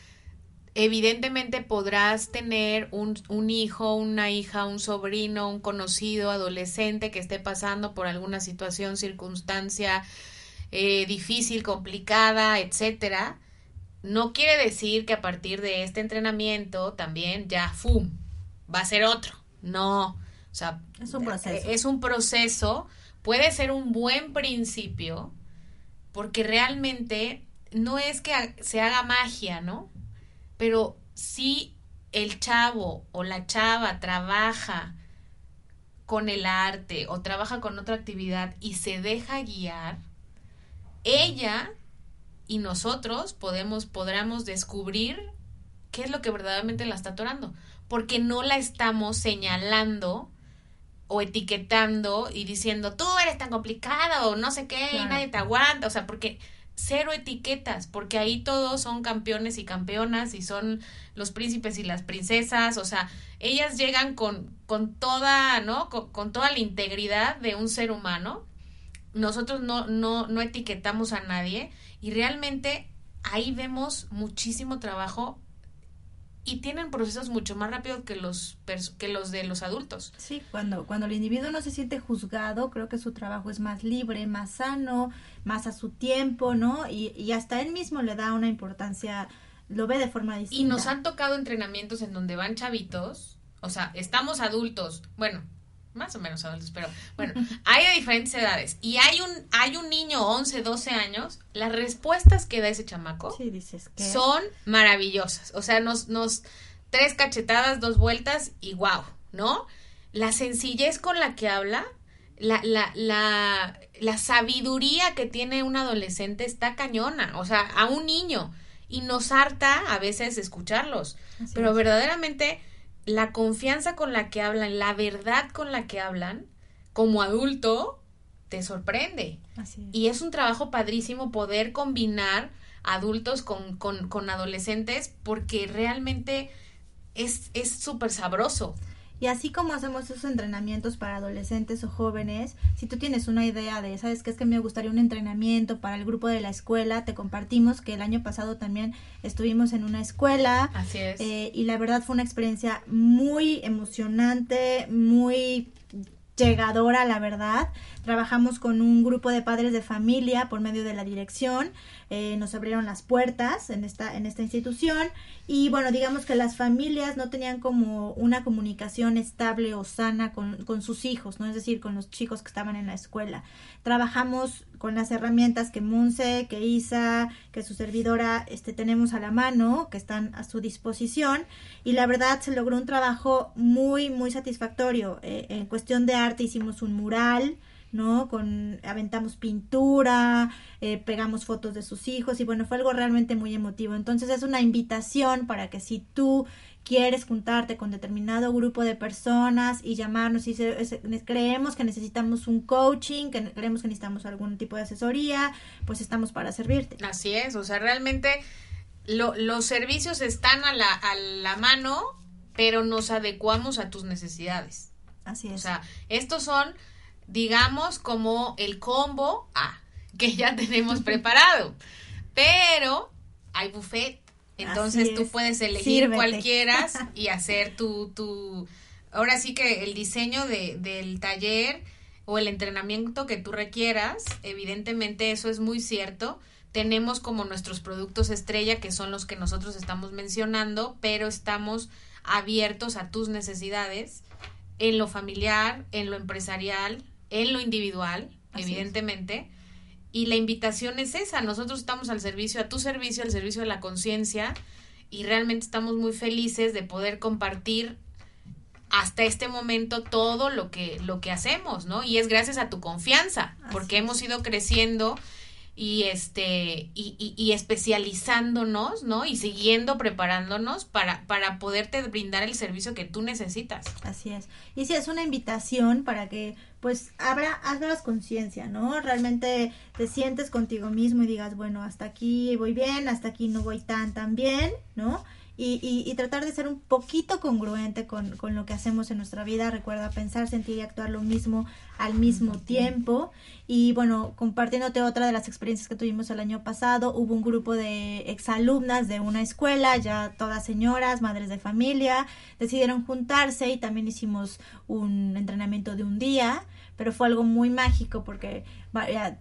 Speaker 3: evidentemente podrás tener un, un, hijo, una hija, un sobrino, un conocido, adolescente que esté pasando por alguna situación, circunstancia eh, difícil, complicada, etcétera. No quiere decir que a partir de este entrenamiento también ya, ¡fum! va a ser otro. No. O sea,
Speaker 4: es un proceso.
Speaker 3: Es un proceso. Puede ser un buen principio porque realmente no es que se haga magia, ¿no? Pero si el chavo o la chava trabaja con el arte o trabaja con otra actividad y se deja guiar, ella y nosotros podemos, podremos descubrir qué es lo que verdaderamente la está atorando, porque no la estamos señalando o etiquetando y diciendo, tú eres tan complicada o no sé qué, y nadie te aguanta, o sea, porque cero etiquetas, porque ahí todos son campeones y campeonas y son los príncipes y las princesas, o sea, ellas llegan con, con toda, ¿no? Con, toda la integridad de un ser humano. Nosotros no, no, no etiquetamos a nadie y realmente ahí vemos muchísimo trabajo y tienen procesos mucho más rápidos que los que los de los adultos.
Speaker 4: Sí, cuando cuando el individuo no se siente juzgado, creo que su trabajo es más libre, más sano, más a su tiempo, ¿no? Y, y hasta él mismo le da una importancia, lo ve de forma distinta.
Speaker 3: Y nos han tocado entrenamientos en donde van chavitos, o sea, estamos adultos, bueno, más o menos adultos, pero bueno, hay de diferentes edades y hay un hay un niño 11, 12 años, las respuestas que da ese chamaco
Speaker 4: sí, dices que...
Speaker 3: son maravillosas. O sea, nos nos tres cachetadas, dos vueltas y wow, ¿no? La sencillez con la que habla, la la la la sabiduría que tiene un adolescente está cañona, o sea, a un niño y nos harta a veces escucharlos,
Speaker 4: Así
Speaker 3: pero
Speaker 4: es.
Speaker 3: verdaderamente la confianza con la que hablan, la verdad con la que hablan, como adulto, te sorprende.
Speaker 4: Así es.
Speaker 3: Y es un trabajo padrísimo poder combinar adultos con, con, con adolescentes porque realmente es es súper sabroso.
Speaker 4: Y así como hacemos esos entrenamientos para adolescentes o jóvenes, si tú tienes una idea de, ¿sabes qué? Es que me gustaría un entrenamiento para el grupo de la escuela, te compartimos que el año pasado también estuvimos en una escuela
Speaker 3: Así es.
Speaker 4: eh, y la verdad fue una experiencia muy emocionante, muy llegadora, la verdad. Trabajamos con un grupo de padres de familia por medio de la dirección. Eh, nos abrieron las puertas en esta, en esta institución. Y bueno, digamos que las familias no tenían como una comunicación estable o sana con, con sus hijos, ¿no? Es decir, con los chicos que estaban en la escuela. Trabajamos con las herramientas que Monse, que Isa, que su servidora este, tenemos a la mano, que están a su disposición. Y la verdad se logró un trabajo muy, muy satisfactorio. Eh, en cuestión de arte hicimos un mural, ¿no? Con, aventamos pintura, eh, pegamos fotos de sus hijos y bueno, fue algo realmente muy emotivo. Entonces es una invitación para que si tú quieres juntarte con determinado grupo de personas y llamarnos y se- es- creemos que necesitamos un coaching, que creemos que necesitamos algún tipo de asesoría, pues estamos para servirte.
Speaker 3: Así es, o sea, realmente lo- los servicios están a la, a la mano, pero nos adecuamos a tus necesidades.
Speaker 4: Así
Speaker 3: O
Speaker 4: es.
Speaker 3: sea, estos son, digamos, como el combo A, que ya tenemos preparado. Pero hay buffet. Entonces tú
Speaker 4: es.
Speaker 3: puedes elegir
Speaker 4: Sírvete.
Speaker 3: cualquiera y hacer tu, tu... Ahora sí que el diseño de, del taller o el entrenamiento que tú requieras, evidentemente eso es muy cierto. Tenemos como nuestros productos estrella, que son los que nosotros estamos mencionando, pero estamos abiertos a tus necesidades en lo familiar, en lo empresarial, en lo individual,
Speaker 4: Así es.
Speaker 3: evidentemente. Y la invitación es esa, nosotros estamos al servicio, a tu servicio, al servicio de la conciencia y realmente estamos muy felices de poder compartir hasta este momento todo lo que lo que hacemos, ¿no? Y es gracias a tu confianza,
Speaker 4: Así
Speaker 3: porque
Speaker 4: es.
Speaker 3: hemos ido creciendo y este y, y, y especializándonos, ¿no? Y siguiendo preparándonos para para poderte brindar el servicio que tú necesitas.
Speaker 4: Así es. Y sí, es una invitación para que, pues, abra, abras conciencia, ¿no? Realmente te sientes contigo mismo y digas, bueno, hasta aquí voy bien, hasta aquí no voy tan, tan bien, ¿no? Y, y, y tratar de ser un poquito congruente con, con lo que hacemos en nuestra vida. Recuerda pensar, sentir y actuar lo mismo al mismo tiempo. Y bueno, compartiéndote otra de las experiencias que tuvimos el año pasado, hubo un grupo de exalumnas de una escuela, ya todas señoras, madres de familia, decidieron juntarse y también hicimos un entrenamiento de un día pero fue algo muy mágico porque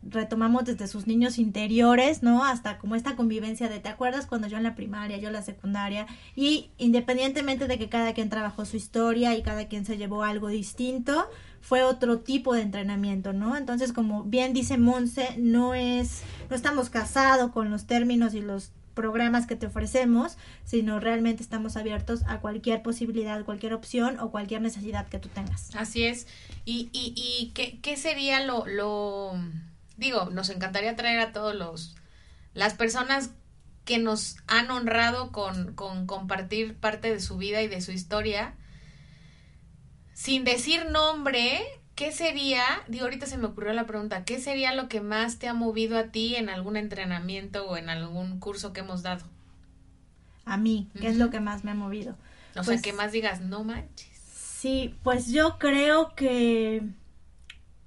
Speaker 4: retomamos desde sus niños interiores, ¿no? Hasta como esta convivencia de, ¿te acuerdas cuando yo en la primaria, yo en la secundaria? Y independientemente de que cada quien trabajó su historia y cada quien se llevó algo distinto, fue otro tipo de entrenamiento, ¿no? Entonces, como bien dice Monse, no es, no estamos casados con los términos y los programas que te ofrecemos, sino realmente estamos abiertos a cualquier posibilidad, cualquier opción o cualquier necesidad que tú tengas.
Speaker 3: Así es. ¿Y, y, y qué, qué sería lo, lo... Digo, nos encantaría traer a todos los... Las personas que nos han honrado con, con compartir parte de su vida y de su historia. Sin decir nombre, ¿qué sería? Digo, ahorita se me ocurrió la pregunta, ¿qué sería lo que más te ha movido a ti en algún entrenamiento o en algún curso que hemos dado?
Speaker 4: A mí, ¿qué es lo que más me ha movido?
Speaker 3: O sea,
Speaker 4: Pues-
Speaker 3: que más digas, no manches.
Speaker 4: Sí, pues yo creo que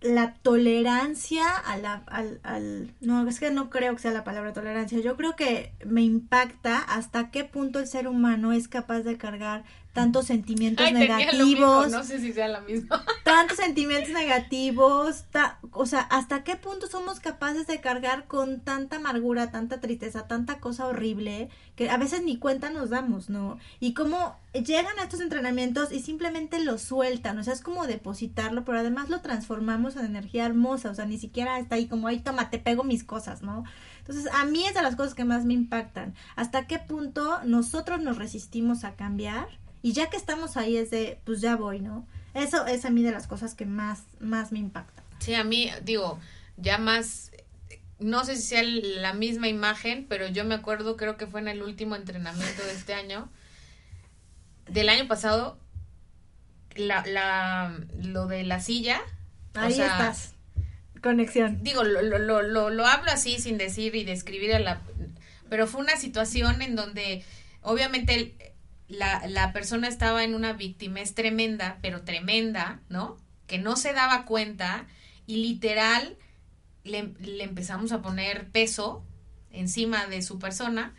Speaker 4: la tolerancia a la, al, al, no, es que no creo que sea la palabra tolerancia, yo creo que me impacta hasta qué punto el ser humano es capaz de cargar tantos sentimientos
Speaker 3: Ay, mismo,
Speaker 4: negativos,
Speaker 3: no sé si sea la misma.
Speaker 4: tantos sentimientos negativos, ta- o sea, hasta qué punto somos capaces de cargar con tanta amargura, tanta tristeza, tanta cosa horrible, que a veces ni cuenta nos damos, ¿no? Y cómo llegan a estos entrenamientos y simplemente lo sueltan, o sea, es como depositarlo, pero además lo transformamos en energía hermosa, o sea, ni siquiera está ahí como, ay, toma, te pego mis cosas, ¿no? Entonces, a mí es de las cosas que más me impactan. ¿Hasta qué punto nosotros nos resistimos a cambiar? Y ya que estamos ahí es de, pues ya voy, ¿no? Eso es a mí de las cosas que más, más me impactan.
Speaker 3: Sí, a mí, digo, ya más, no sé si sea la misma imagen, pero yo me acuerdo, creo que fue en el último entrenamiento de este año, del año pasado, la, la, lo de la silla. o
Speaker 4: Ahí
Speaker 3: sea,
Speaker 4: estás. Conexión.
Speaker 3: Digo, lo, lo, lo, lo, lo hablo así sin decir y describir a la... Pero fue una situación en donde obviamente el- la, la persona estaba en una victimez tremenda, pero tremenda, ¿no? Que no se daba cuenta y literal le, le empezamos a poner peso encima de su persona,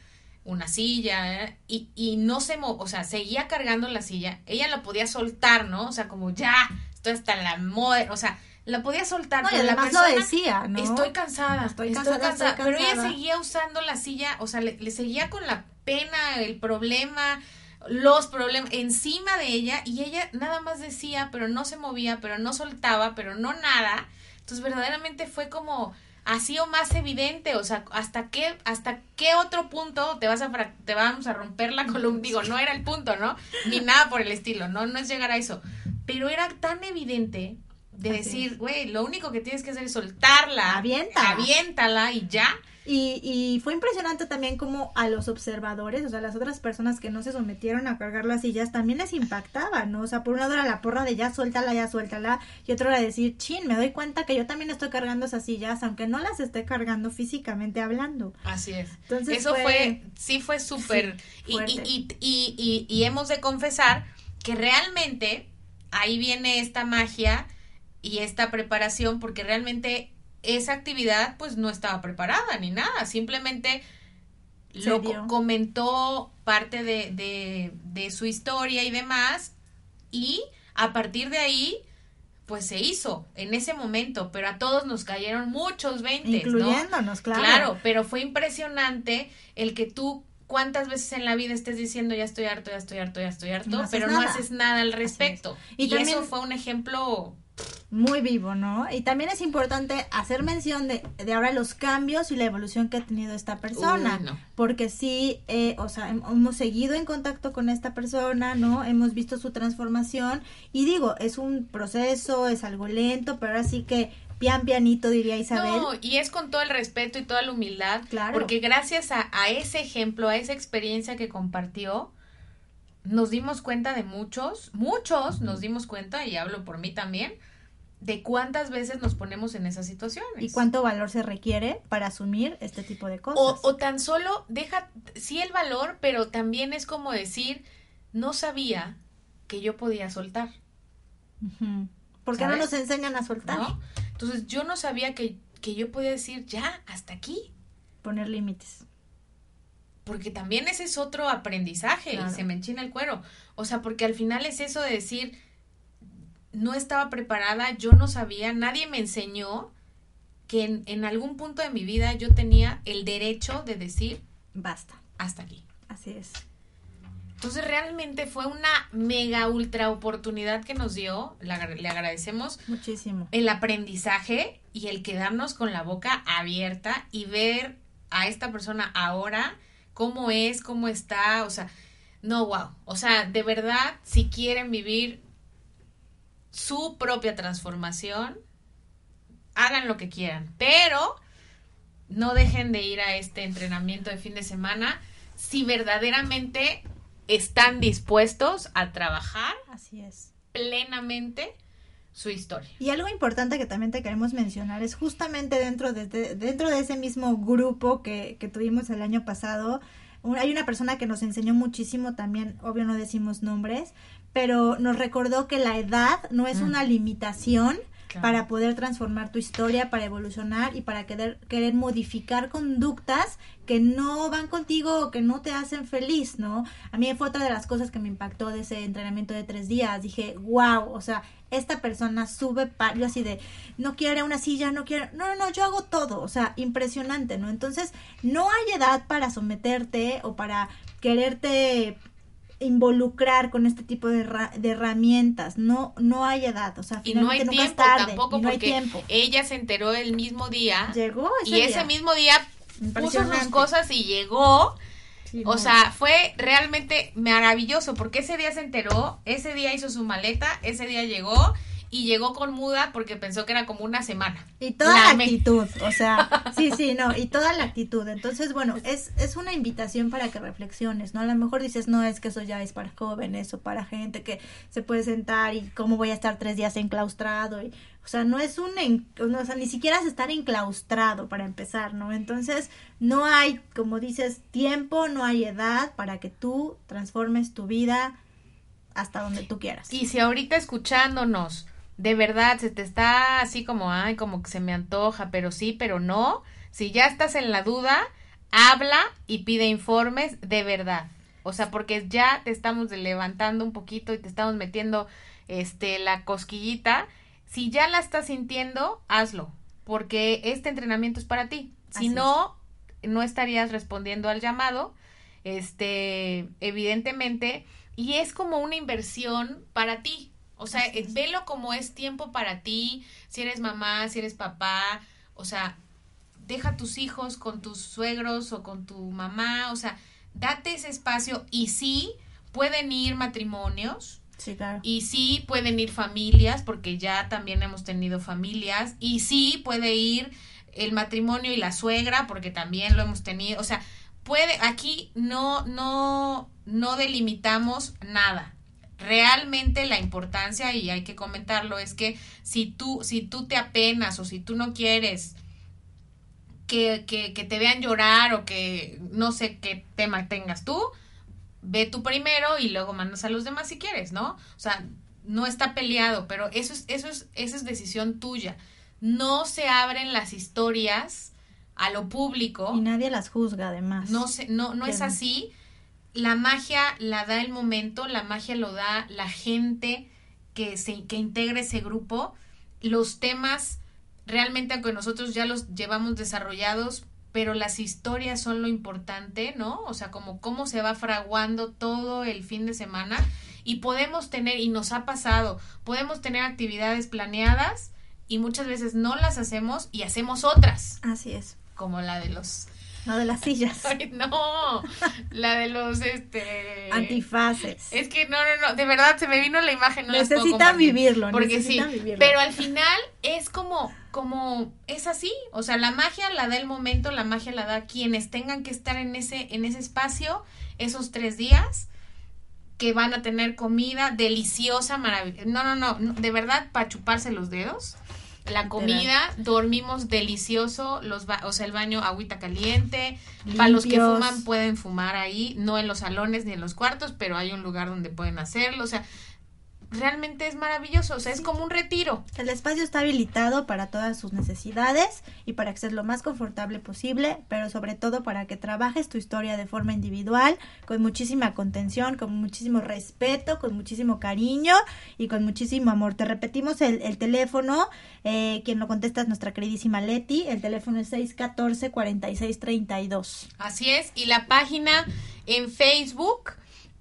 Speaker 3: una silla, ¿eh? y, y no se mo o sea, seguía cargando la silla, ella la podía soltar, ¿no? O sea, como ya, estoy hasta la moda, o sea, la podía soltar,
Speaker 4: No, y
Speaker 3: pero la
Speaker 4: además
Speaker 3: persona
Speaker 4: lo decía, ¿no?
Speaker 3: Estoy cansada,
Speaker 4: Estoy
Speaker 3: estoy,
Speaker 4: cansada,
Speaker 3: cansada,
Speaker 4: estoy
Speaker 3: Pero ella seguía usando la silla, o sea, le, le seguía con la pena, el problema, los problemas encima de ella y ella nada más decía, pero no se movía, pero no soltaba, pero no nada. Entonces verdaderamente fue como así o más evidente, o sea, hasta qué hasta qué otro punto te vas a te vamos a romper la columna, digo, no era el punto, ¿no? Ni nada por el estilo, no no es llegar a eso, pero era tan evidente de
Speaker 4: Así
Speaker 3: decir, güey, lo único que tienes que hacer es soltarla,
Speaker 4: Aviéntala.
Speaker 3: aviéntala y ya.
Speaker 4: Y, y fue impresionante también como a los observadores, o sea, las otras personas que no se sometieron a cargar las sillas, también les impactaba, ¿no? O sea, por un lado era la porra de ya suéltala, ya suéltala, y otro era decir, chin, me doy cuenta que yo también estoy cargando esas sillas, aunque no las esté cargando físicamente hablando.
Speaker 3: Así es.
Speaker 4: Entonces
Speaker 3: Eso
Speaker 4: fue-
Speaker 3: fue, sí fue súper.
Speaker 4: Sí,
Speaker 3: y, y, y, y hemos de confesar que realmente ahí viene esta magia y esta preparación, porque realmente esa actividad pues no estaba preparada ni nada, simplemente lo co- comentó parte de, de, de su historia y demás, y a partir de ahí pues se hizo en ese momento, pero a todos nos cayeron muchos veintes, ¿no?
Speaker 4: Incluyéndonos, claro.
Speaker 3: Claro, pero fue impresionante el que tú cuántas veces en la vida estés diciendo ya estoy harto, ya estoy harto, ya estoy harto,
Speaker 4: no
Speaker 3: pero no haces nada al respecto.
Speaker 4: Y
Speaker 3: Y,
Speaker 4: también-
Speaker 3: eso fue un ejemplo
Speaker 4: Muy vivo, ¿no? Y también es importante hacer mención de, de ahora los cambios y la evolución que ha tenido esta persona.
Speaker 3: Uy, no.
Speaker 4: Porque sí, eh, o sea, hem- hemos seguido en contacto con esta persona, ¿no? Hemos visto su transformación. Y digo, es un proceso, es algo lento, pero ahora sí que pian pianito, diría Isabel.
Speaker 3: No, y es con todo el respeto y toda la humildad,
Speaker 4: Claro.
Speaker 3: porque gracias a, a ese ejemplo, a esa experiencia que compartió, nos dimos cuenta de muchos, muchos nos dimos cuenta, y hablo por mí también, de cuántas veces nos ponemos en esas situaciones.
Speaker 4: Y cuánto valor se requiere para asumir este tipo de cosas.
Speaker 3: O, o tan solo deja, sí el valor, pero también es como decir, no sabía que yo podía soltar.
Speaker 4: Ujú. ¿Por qué no
Speaker 3: ¿Sabes?
Speaker 4: nos enseñan a soltar?
Speaker 3: ¿no? Entonces yo no sabía que, que yo podía decir, ya, hasta aquí.
Speaker 4: Poner límites.
Speaker 3: Porque también ese es otro aprendizaje
Speaker 4: Claro.
Speaker 3: y se me enchina el cuero. O sea, porque al final es eso de decir, no estaba preparada, yo no sabía, nadie me enseñó que en, en algún punto de mi vida yo tenía el derecho de decir
Speaker 4: Basta.
Speaker 3: hasta aquí.
Speaker 4: Así es.
Speaker 3: Entonces realmente fue una mega ultra oportunidad que nos dio, le agradecemos
Speaker 4: Muchísimo.
Speaker 3: el aprendizaje y el quedarnos con la boca abierta y ver a esta persona ahora cómo es, cómo está, o sea, no, wow, o sea, de verdad, si quieren vivir su propia transformación, hagan lo que quieran, pero no dejen de ir a este entrenamiento de fin de semana si verdaderamente están dispuestos a trabajar
Speaker 4: Así es.
Speaker 3: plenamente su historia.
Speaker 4: Y algo importante que también te queremos mencionar es justamente dentro de, de- dentro de ese mismo grupo que, que tuvimos el año pasado, un- hay una persona que nos enseñó muchísimo también, obvio no decimos nombres, pero nos recordó que la edad no es
Speaker 3: Mm.
Speaker 4: una limitación Para poder transformar tu historia, para evolucionar y para querer, querer modificar conductas que no van contigo o que no te hacen feliz, ¿no? A mí fue otra de las cosas que me impactó de ese entrenamiento de tres días. Dije, wow, o sea, esta persona sube, pa yo así de, no quiere una silla, no quiere, no, no, no, yo hago todo, o sea, impresionante, ¿no? Entonces, no hay edad para someterte o para quererte involucrar con este tipo de, de herramientas. No, no hay edad, o sea,
Speaker 3: Y no hay
Speaker 4: es
Speaker 3: tiempo
Speaker 4: tarde,
Speaker 3: tampoco
Speaker 4: no hay
Speaker 3: porque
Speaker 4: tiempo.
Speaker 3: ella se enteró el mismo día
Speaker 4: Llegó ese
Speaker 3: y ese mismo día puso sus cosas y llegó.
Speaker 4: Sí,
Speaker 3: O
Speaker 4: no.
Speaker 3: sea, fue realmente maravilloso porque ese día se enteró, ese día hizo su maleta, ese día llegó y llegó con muda porque pensó que era como una semana.
Speaker 4: Y toda la actitud, o sea, sí, sí, no, y toda la actitud. Entonces, bueno, es, es una invitación para que reflexiones, ¿no? A lo mejor dices, no, es que eso ya es para jóvenes o para gente que se puede sentar y cómo voy a estar tres días enclaustrado. Y, o sea, no es un, en- no, o sea, ni siquiera es estar enclaustrado para empezar, ¿no? Entonces, no hay, como dices, tiempo, no hay edad para que tú transformes tu vida hasta donde tú quieras.
Speaker 3: Y si ahorita escuchándonos, de verdad se te está así como, ay, como que se me antoja, pero sí, pero no, si ya estás en la duda, habla y pide informes de verdad. O sea, porque ya te estamos levantando un poquito y te estamos metiendo este la cosquillita. Si ya la estás sintiendo, hazlo, porque este entrenamiento es para ti. Si
Speaker 4: Así
Speaker 3: no, no estarías respondiendo al llamado, este, evidentemente, y es como una inversión para ti. O sea,
Speaker 4: Así es.
Speaker 3: velo como es tiempo para ti, si eres mamá, si eres papá, o sea, deja a tus hijos con tus suegros o con tu mamá, o sea, date ese espacio y sí pueden ir matrimonios,
Speaker 4: Sí, claro.
Speaker 3: y sí pueden ir familias, porque ya también hemos tenido familias, y sí puede ir el matrimonio y la suegra, porque también lo hemos tenido, o sea, puede, aquí no, no, no delimitamos nada. Realmente la importancia, y hay que comentarlo, es que si tú, si tú te apenas o si tú no quieres que, que, que te vean llorar o que no sé qué tema tengas tú, ve tú primero y luego mandas a los demás si quieres, ¿no? O sea, no está peleado, pero eso es, eso es, esa es decisión tuya. No se abren las historias a lo público.
Speaker 4: Y nadie las juzga, además.
Speaker 3: No, se, no, no es así. La magia la da el momento, la magia lo da la gente que, se, que integra ese grupo. Los temas, realmente, aunque nosotros ya los llevamos desarrollados, pero las historias son lo importante, ¿no? O sea, como cómo se va fraguando todo el fin de semana. Y podemos tener, y nos ha pasado, podemos tener actividades planeadas y muchas veces no las hacemos y hacemos otras,
Speaker 4: Así es.
Speaker 3: como la de los
Speaker 4: No de las sillas.
Speaker 3: Ay, no, la de los, este...
Speaker 4: Antifaces.
Speaker 3: Es que no, no, no, de verdad se me vino la imagen. No
Speaker 4: Necesitan vivirlo,
Speaker 3: Porque
Speaker 4: necesitan
Speaker 3: sí,
Speaker 4: vivirlo.
Speaker 3: pero al final es como, como, es así. O sea, la magia la da el momento, la magia la da quienes tengan que estar en ese, en ese espacio esos tres días. que van a tener comida deliciosa, maravillosa. No, no, no, no, de verdad, para chuparse los dedos. La comida, dormimos delicioso, los ba- o sea, el baño, agüita caliente. Para los que
Speaker 4: Limpios.
Speaker 3: fuman, pueden fumar ahí, no en los salones ni en los cuartos, pero hay un lugar donde pueden hacerlo. O sea, realmente es maravilloso, o sea, es como un retiro.
Speaker 4: El espacio está habilitado para todas sus necesidades y para que seas lo más confortable posible, pero sobre todo para que trabajes tu historia de forma individual, con muchísima contención, con muchísimo respeto, con muchísimo cariño y con muchísimo amor. Te repetimos el, el teléfono, eh, quien lo contesta es nuestra queridísima Leti, el teléfono es 614-4632.
Speaker 3: Así es, y la página en Facebook,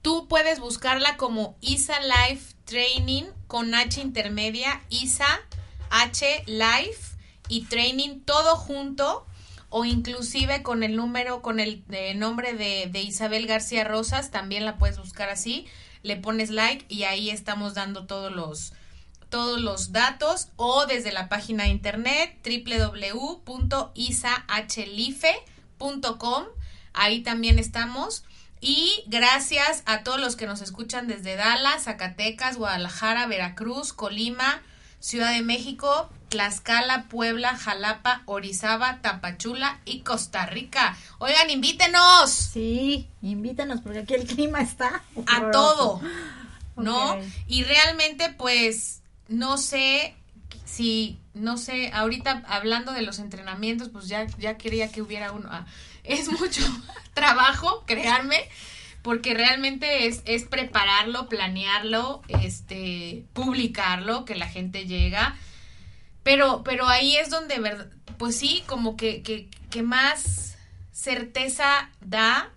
Speaker 3: tú puedes buscarla como ISA Life Training con H intermedia, ISA H Life y Training todo junto o inclusive con el número, con el nombre de, de Isabel García Rosas, también la puedes buscar así, le pones like y ahí estamos dando todos los todos los datos o desde la página de internet www.isahlife.com. Ahí también estamos. Y gracias a todos los que nos escuchan desde Dallas, Zacatecas, Guadalajara, Veracruz, Colima, Ciudad de México, Tlaxcala, Puebla, Jalapa, Orizaba, Tapachula y Costa Rica. Oigan, invítenos
Speaker 4: Sí, invítanos porque aquí el clima está
Speaker 3: a todo, ¿no? Y realmente, pues, no sé si, no sé, ahorita hablando de los entrenamientos, pues ya, ya quería que hubiera uno. Ah, es mucho trabajo, créanme, porque realmente es, es prepararlo, planearlo, este, publicarlo, que la gente llega. Pero, pero ahí es donde, pues sí, como que, que, que más certeza da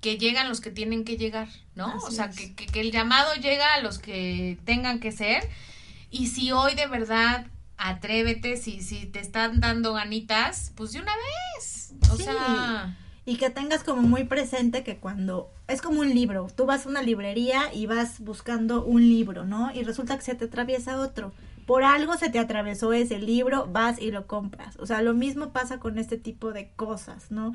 Speaker 3: que llegan los que tienen que llegar, ¿no?
Speaker 4: Así
Speaker 3: o sea, que, que, que el llamado llega a los que tengan que ser. Y si hoy de verdad atrévete, si, si te están dando ganitas, pues de una vez. O
Speaker 4: Sí.
Speaker 3: sea,
Speaker 4: Y que tengas como muy presente que cuando es como un libro, tú vas a una librería y vas buscando un libro, ¿no? Y resulta que se te atraviesa otro. Por algo se te atravesó ese libro, vas y lo compras. O sea, lo mismo pasa con este tipo de cosas, ¿no?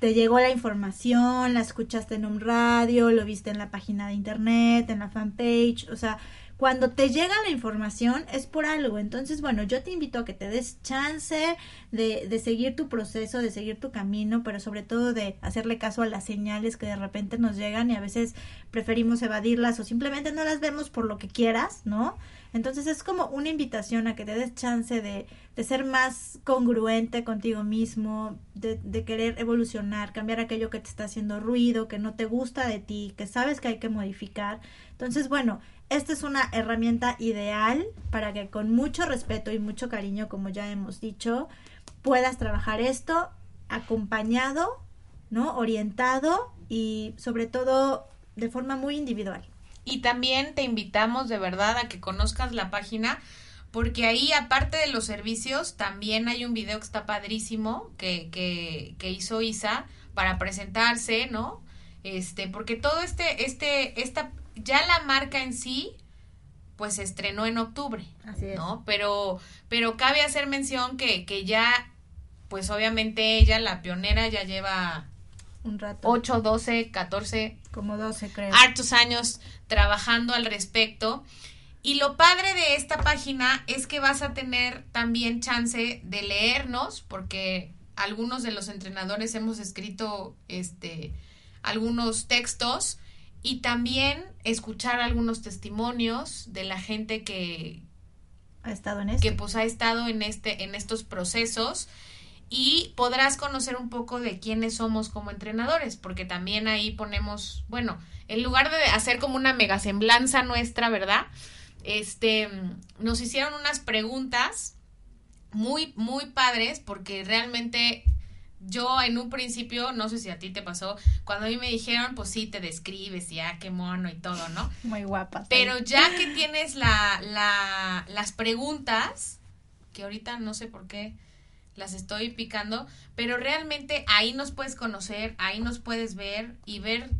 Speaker 4: Te llegó la información, la escuchaste en un radio, lo viste en la página de internet, en la fanpage, o sea, cuando te llega la información es por algo. Entonces, bueno, yo te invito a que te des chance de, de seguir tu proceso, de seguir tu camino, pero sobre todo de hacerle caso a las señales que de repente nos llegan y a veces preferimos evadirlas o simplemente no las vemos por lo que quieras, ¿no? Entonces es como una invitación a que te des chance de, de ser más congruente contigo mismo, de, de querer evolucionar, cambiar aquello que te está haciendo ruido, que no te gusta de ti, que sabes que hay que modificar. Entonces, bueno, esta es una herramienta ideal para que con mucho respeto y mucho cariño, como ya hemos dicho, puedas trabajar esto acompañado, ¿no? Orientado y sobre todo de forma muy individual.
Speaker 3: Y también te invitamos de verdad a que conozcas la página, porque ahí, aparte de los servicios, también hay un video que está padrísimo que, que, hizo Isa para presentarse, ¿no? Este, porque todo este, este, esta, ya la marca en sí, pues se estrenó en octubre.
Speaker 4: Así es.
Speaker 3: ¿no? Pero, pero cabe hacer mención que, que ya, pues obviamente ella, la pionera, ya lleva
Speaker 4: Un rato.
Speaker 3: 8, 12, 14,
Speaker 4: Como 12, creo.
Speaker 3: hartos años trabajando al respecto. Y lo padre de esta página es que vas a tener también chance de leernos, porque algunos de los entrenadores hemos escrito este algunos textos y también escuchar algunos testimonios de la gente que,
Speaker 4: Ha estado en esto.
Speaker 3: que pues ha estado en este en estos procesos y podrás conocer un poco de quiénes somos como entrenadores, porque también ahí ponemos, bueno, en lugar de hacer como una mega semblanza nuestra, ¿verdad? Este, nos hicieron unas preguntas muy, muy padres, porque realmente yo en un principio, no sé si a ti te pasó, cuando a mí me dijeron, pues sí, te describes, ya, qué mono y todo, ¿no?
Speaker 4: Muy guapa.
Speaker 3: Pero ya que tienes la, la, las preguntas, que ahorita no sé por qué las estoy picando, pero realmente ahí nos puedes conocer, ahí nos puedes ver y ver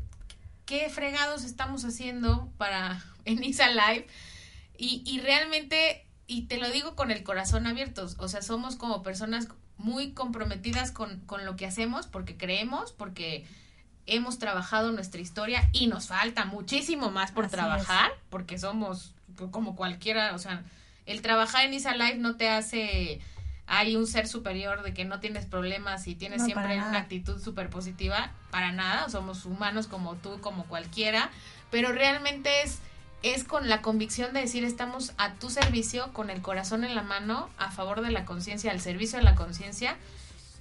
Speaker 3: qué fregados estamos haciendo para en Isa Live. Y, y realmente, y te lo digo con el corazón abierto, o sea, somos como personas muy comprometidas con, con lo que hacemos, porque creemos, porque hemos trabajado nuestra historia y nos falta muchísimo más por
Speaker 4: Así
Speaker 3: trabajar, porque somos como cualquiera, o sea, el trabajar en Isa Life no te hace hay un ser superior de que no tienes problemas y tienes
Speaker 4: No,
Speaker 3: siempre una actitud súper positiva, para nada, somos humanos como tú, como cualquiera, pero realmente es, es con la convicción de decir estamos a tu servicio, con el corazón en la mano, a favor de la conciencia, al servicio de la conciencia,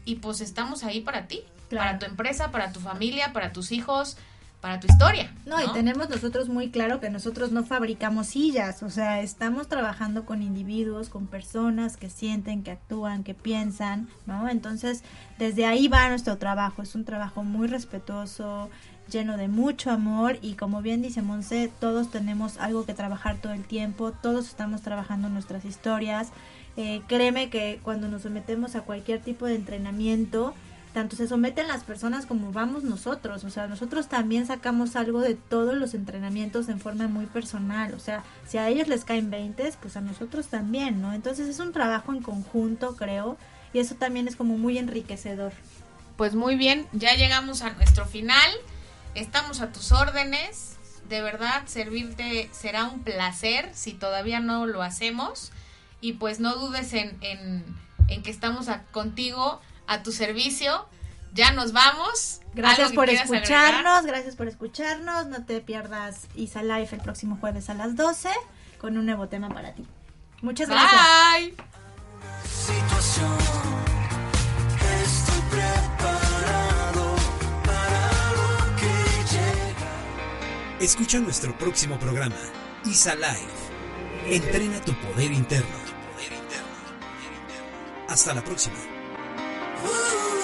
Speaker 3: y pues estamos ahí para ti,
Speaker 4: Claro.
Speaker 3: para tu empresa, para tu familia, para tus hijos, para tu historia.
Speaker 4: No, y tenemos nosotros muy claro que nosotros no fabricamos sillas, o sea, estamos trabajando con individuos, con personas que sienten, que actúan, que piensan, ¿no? Entonces, desde ahí va nuestro trabajo, es un trabajo muy respetuoso, lleno de mucho amor y como bien dice Monse, todos tenemos algo que trabajar todo el tiempo, todos estamos trabajando nuestras historias. Eh, créeme que cuando nos sometemos a cualquier tipo de entrenamiento, tanto se someten las personas como vamos nosotros, o sea, nosotros también sacamos algo de todos los entrenamientos en forma muy personal, o sea, si a ellos les caen 20, pues a nosotros también, ¿no? Entonces es un trabajo en conjunto, creo, y eso también es como muy enriquecedor.
Speaker 3: Pues muy bien, ya llegamos a nuestro final. Estamos a tus órdenes. De verdad, servirte será un placer si todavía no lo hacemos. Y pues no dudes en, en, que estamos contigo, a tu servicio. Ya nos vamos.
Speaker 4: Gracias
Speaker 3: ¿Algo que
Speaker 4: por escucharnos,
Speaker 3: agregar?
Speaker 4: gracias por escucharnos, no te pierdas Isa Life el próximo jueves a las 12 con un nuevo tema para ti. Muchas gracias.
Speaker 3: Bye.
Speaker 2: situación. Estoy preparado para lo que llega.
Speaker 1: Escucha nuestro próximo programa, ISA Live. Entrena tu poder interno. Hasta la próxima.
Speaker 2: Uh, uh,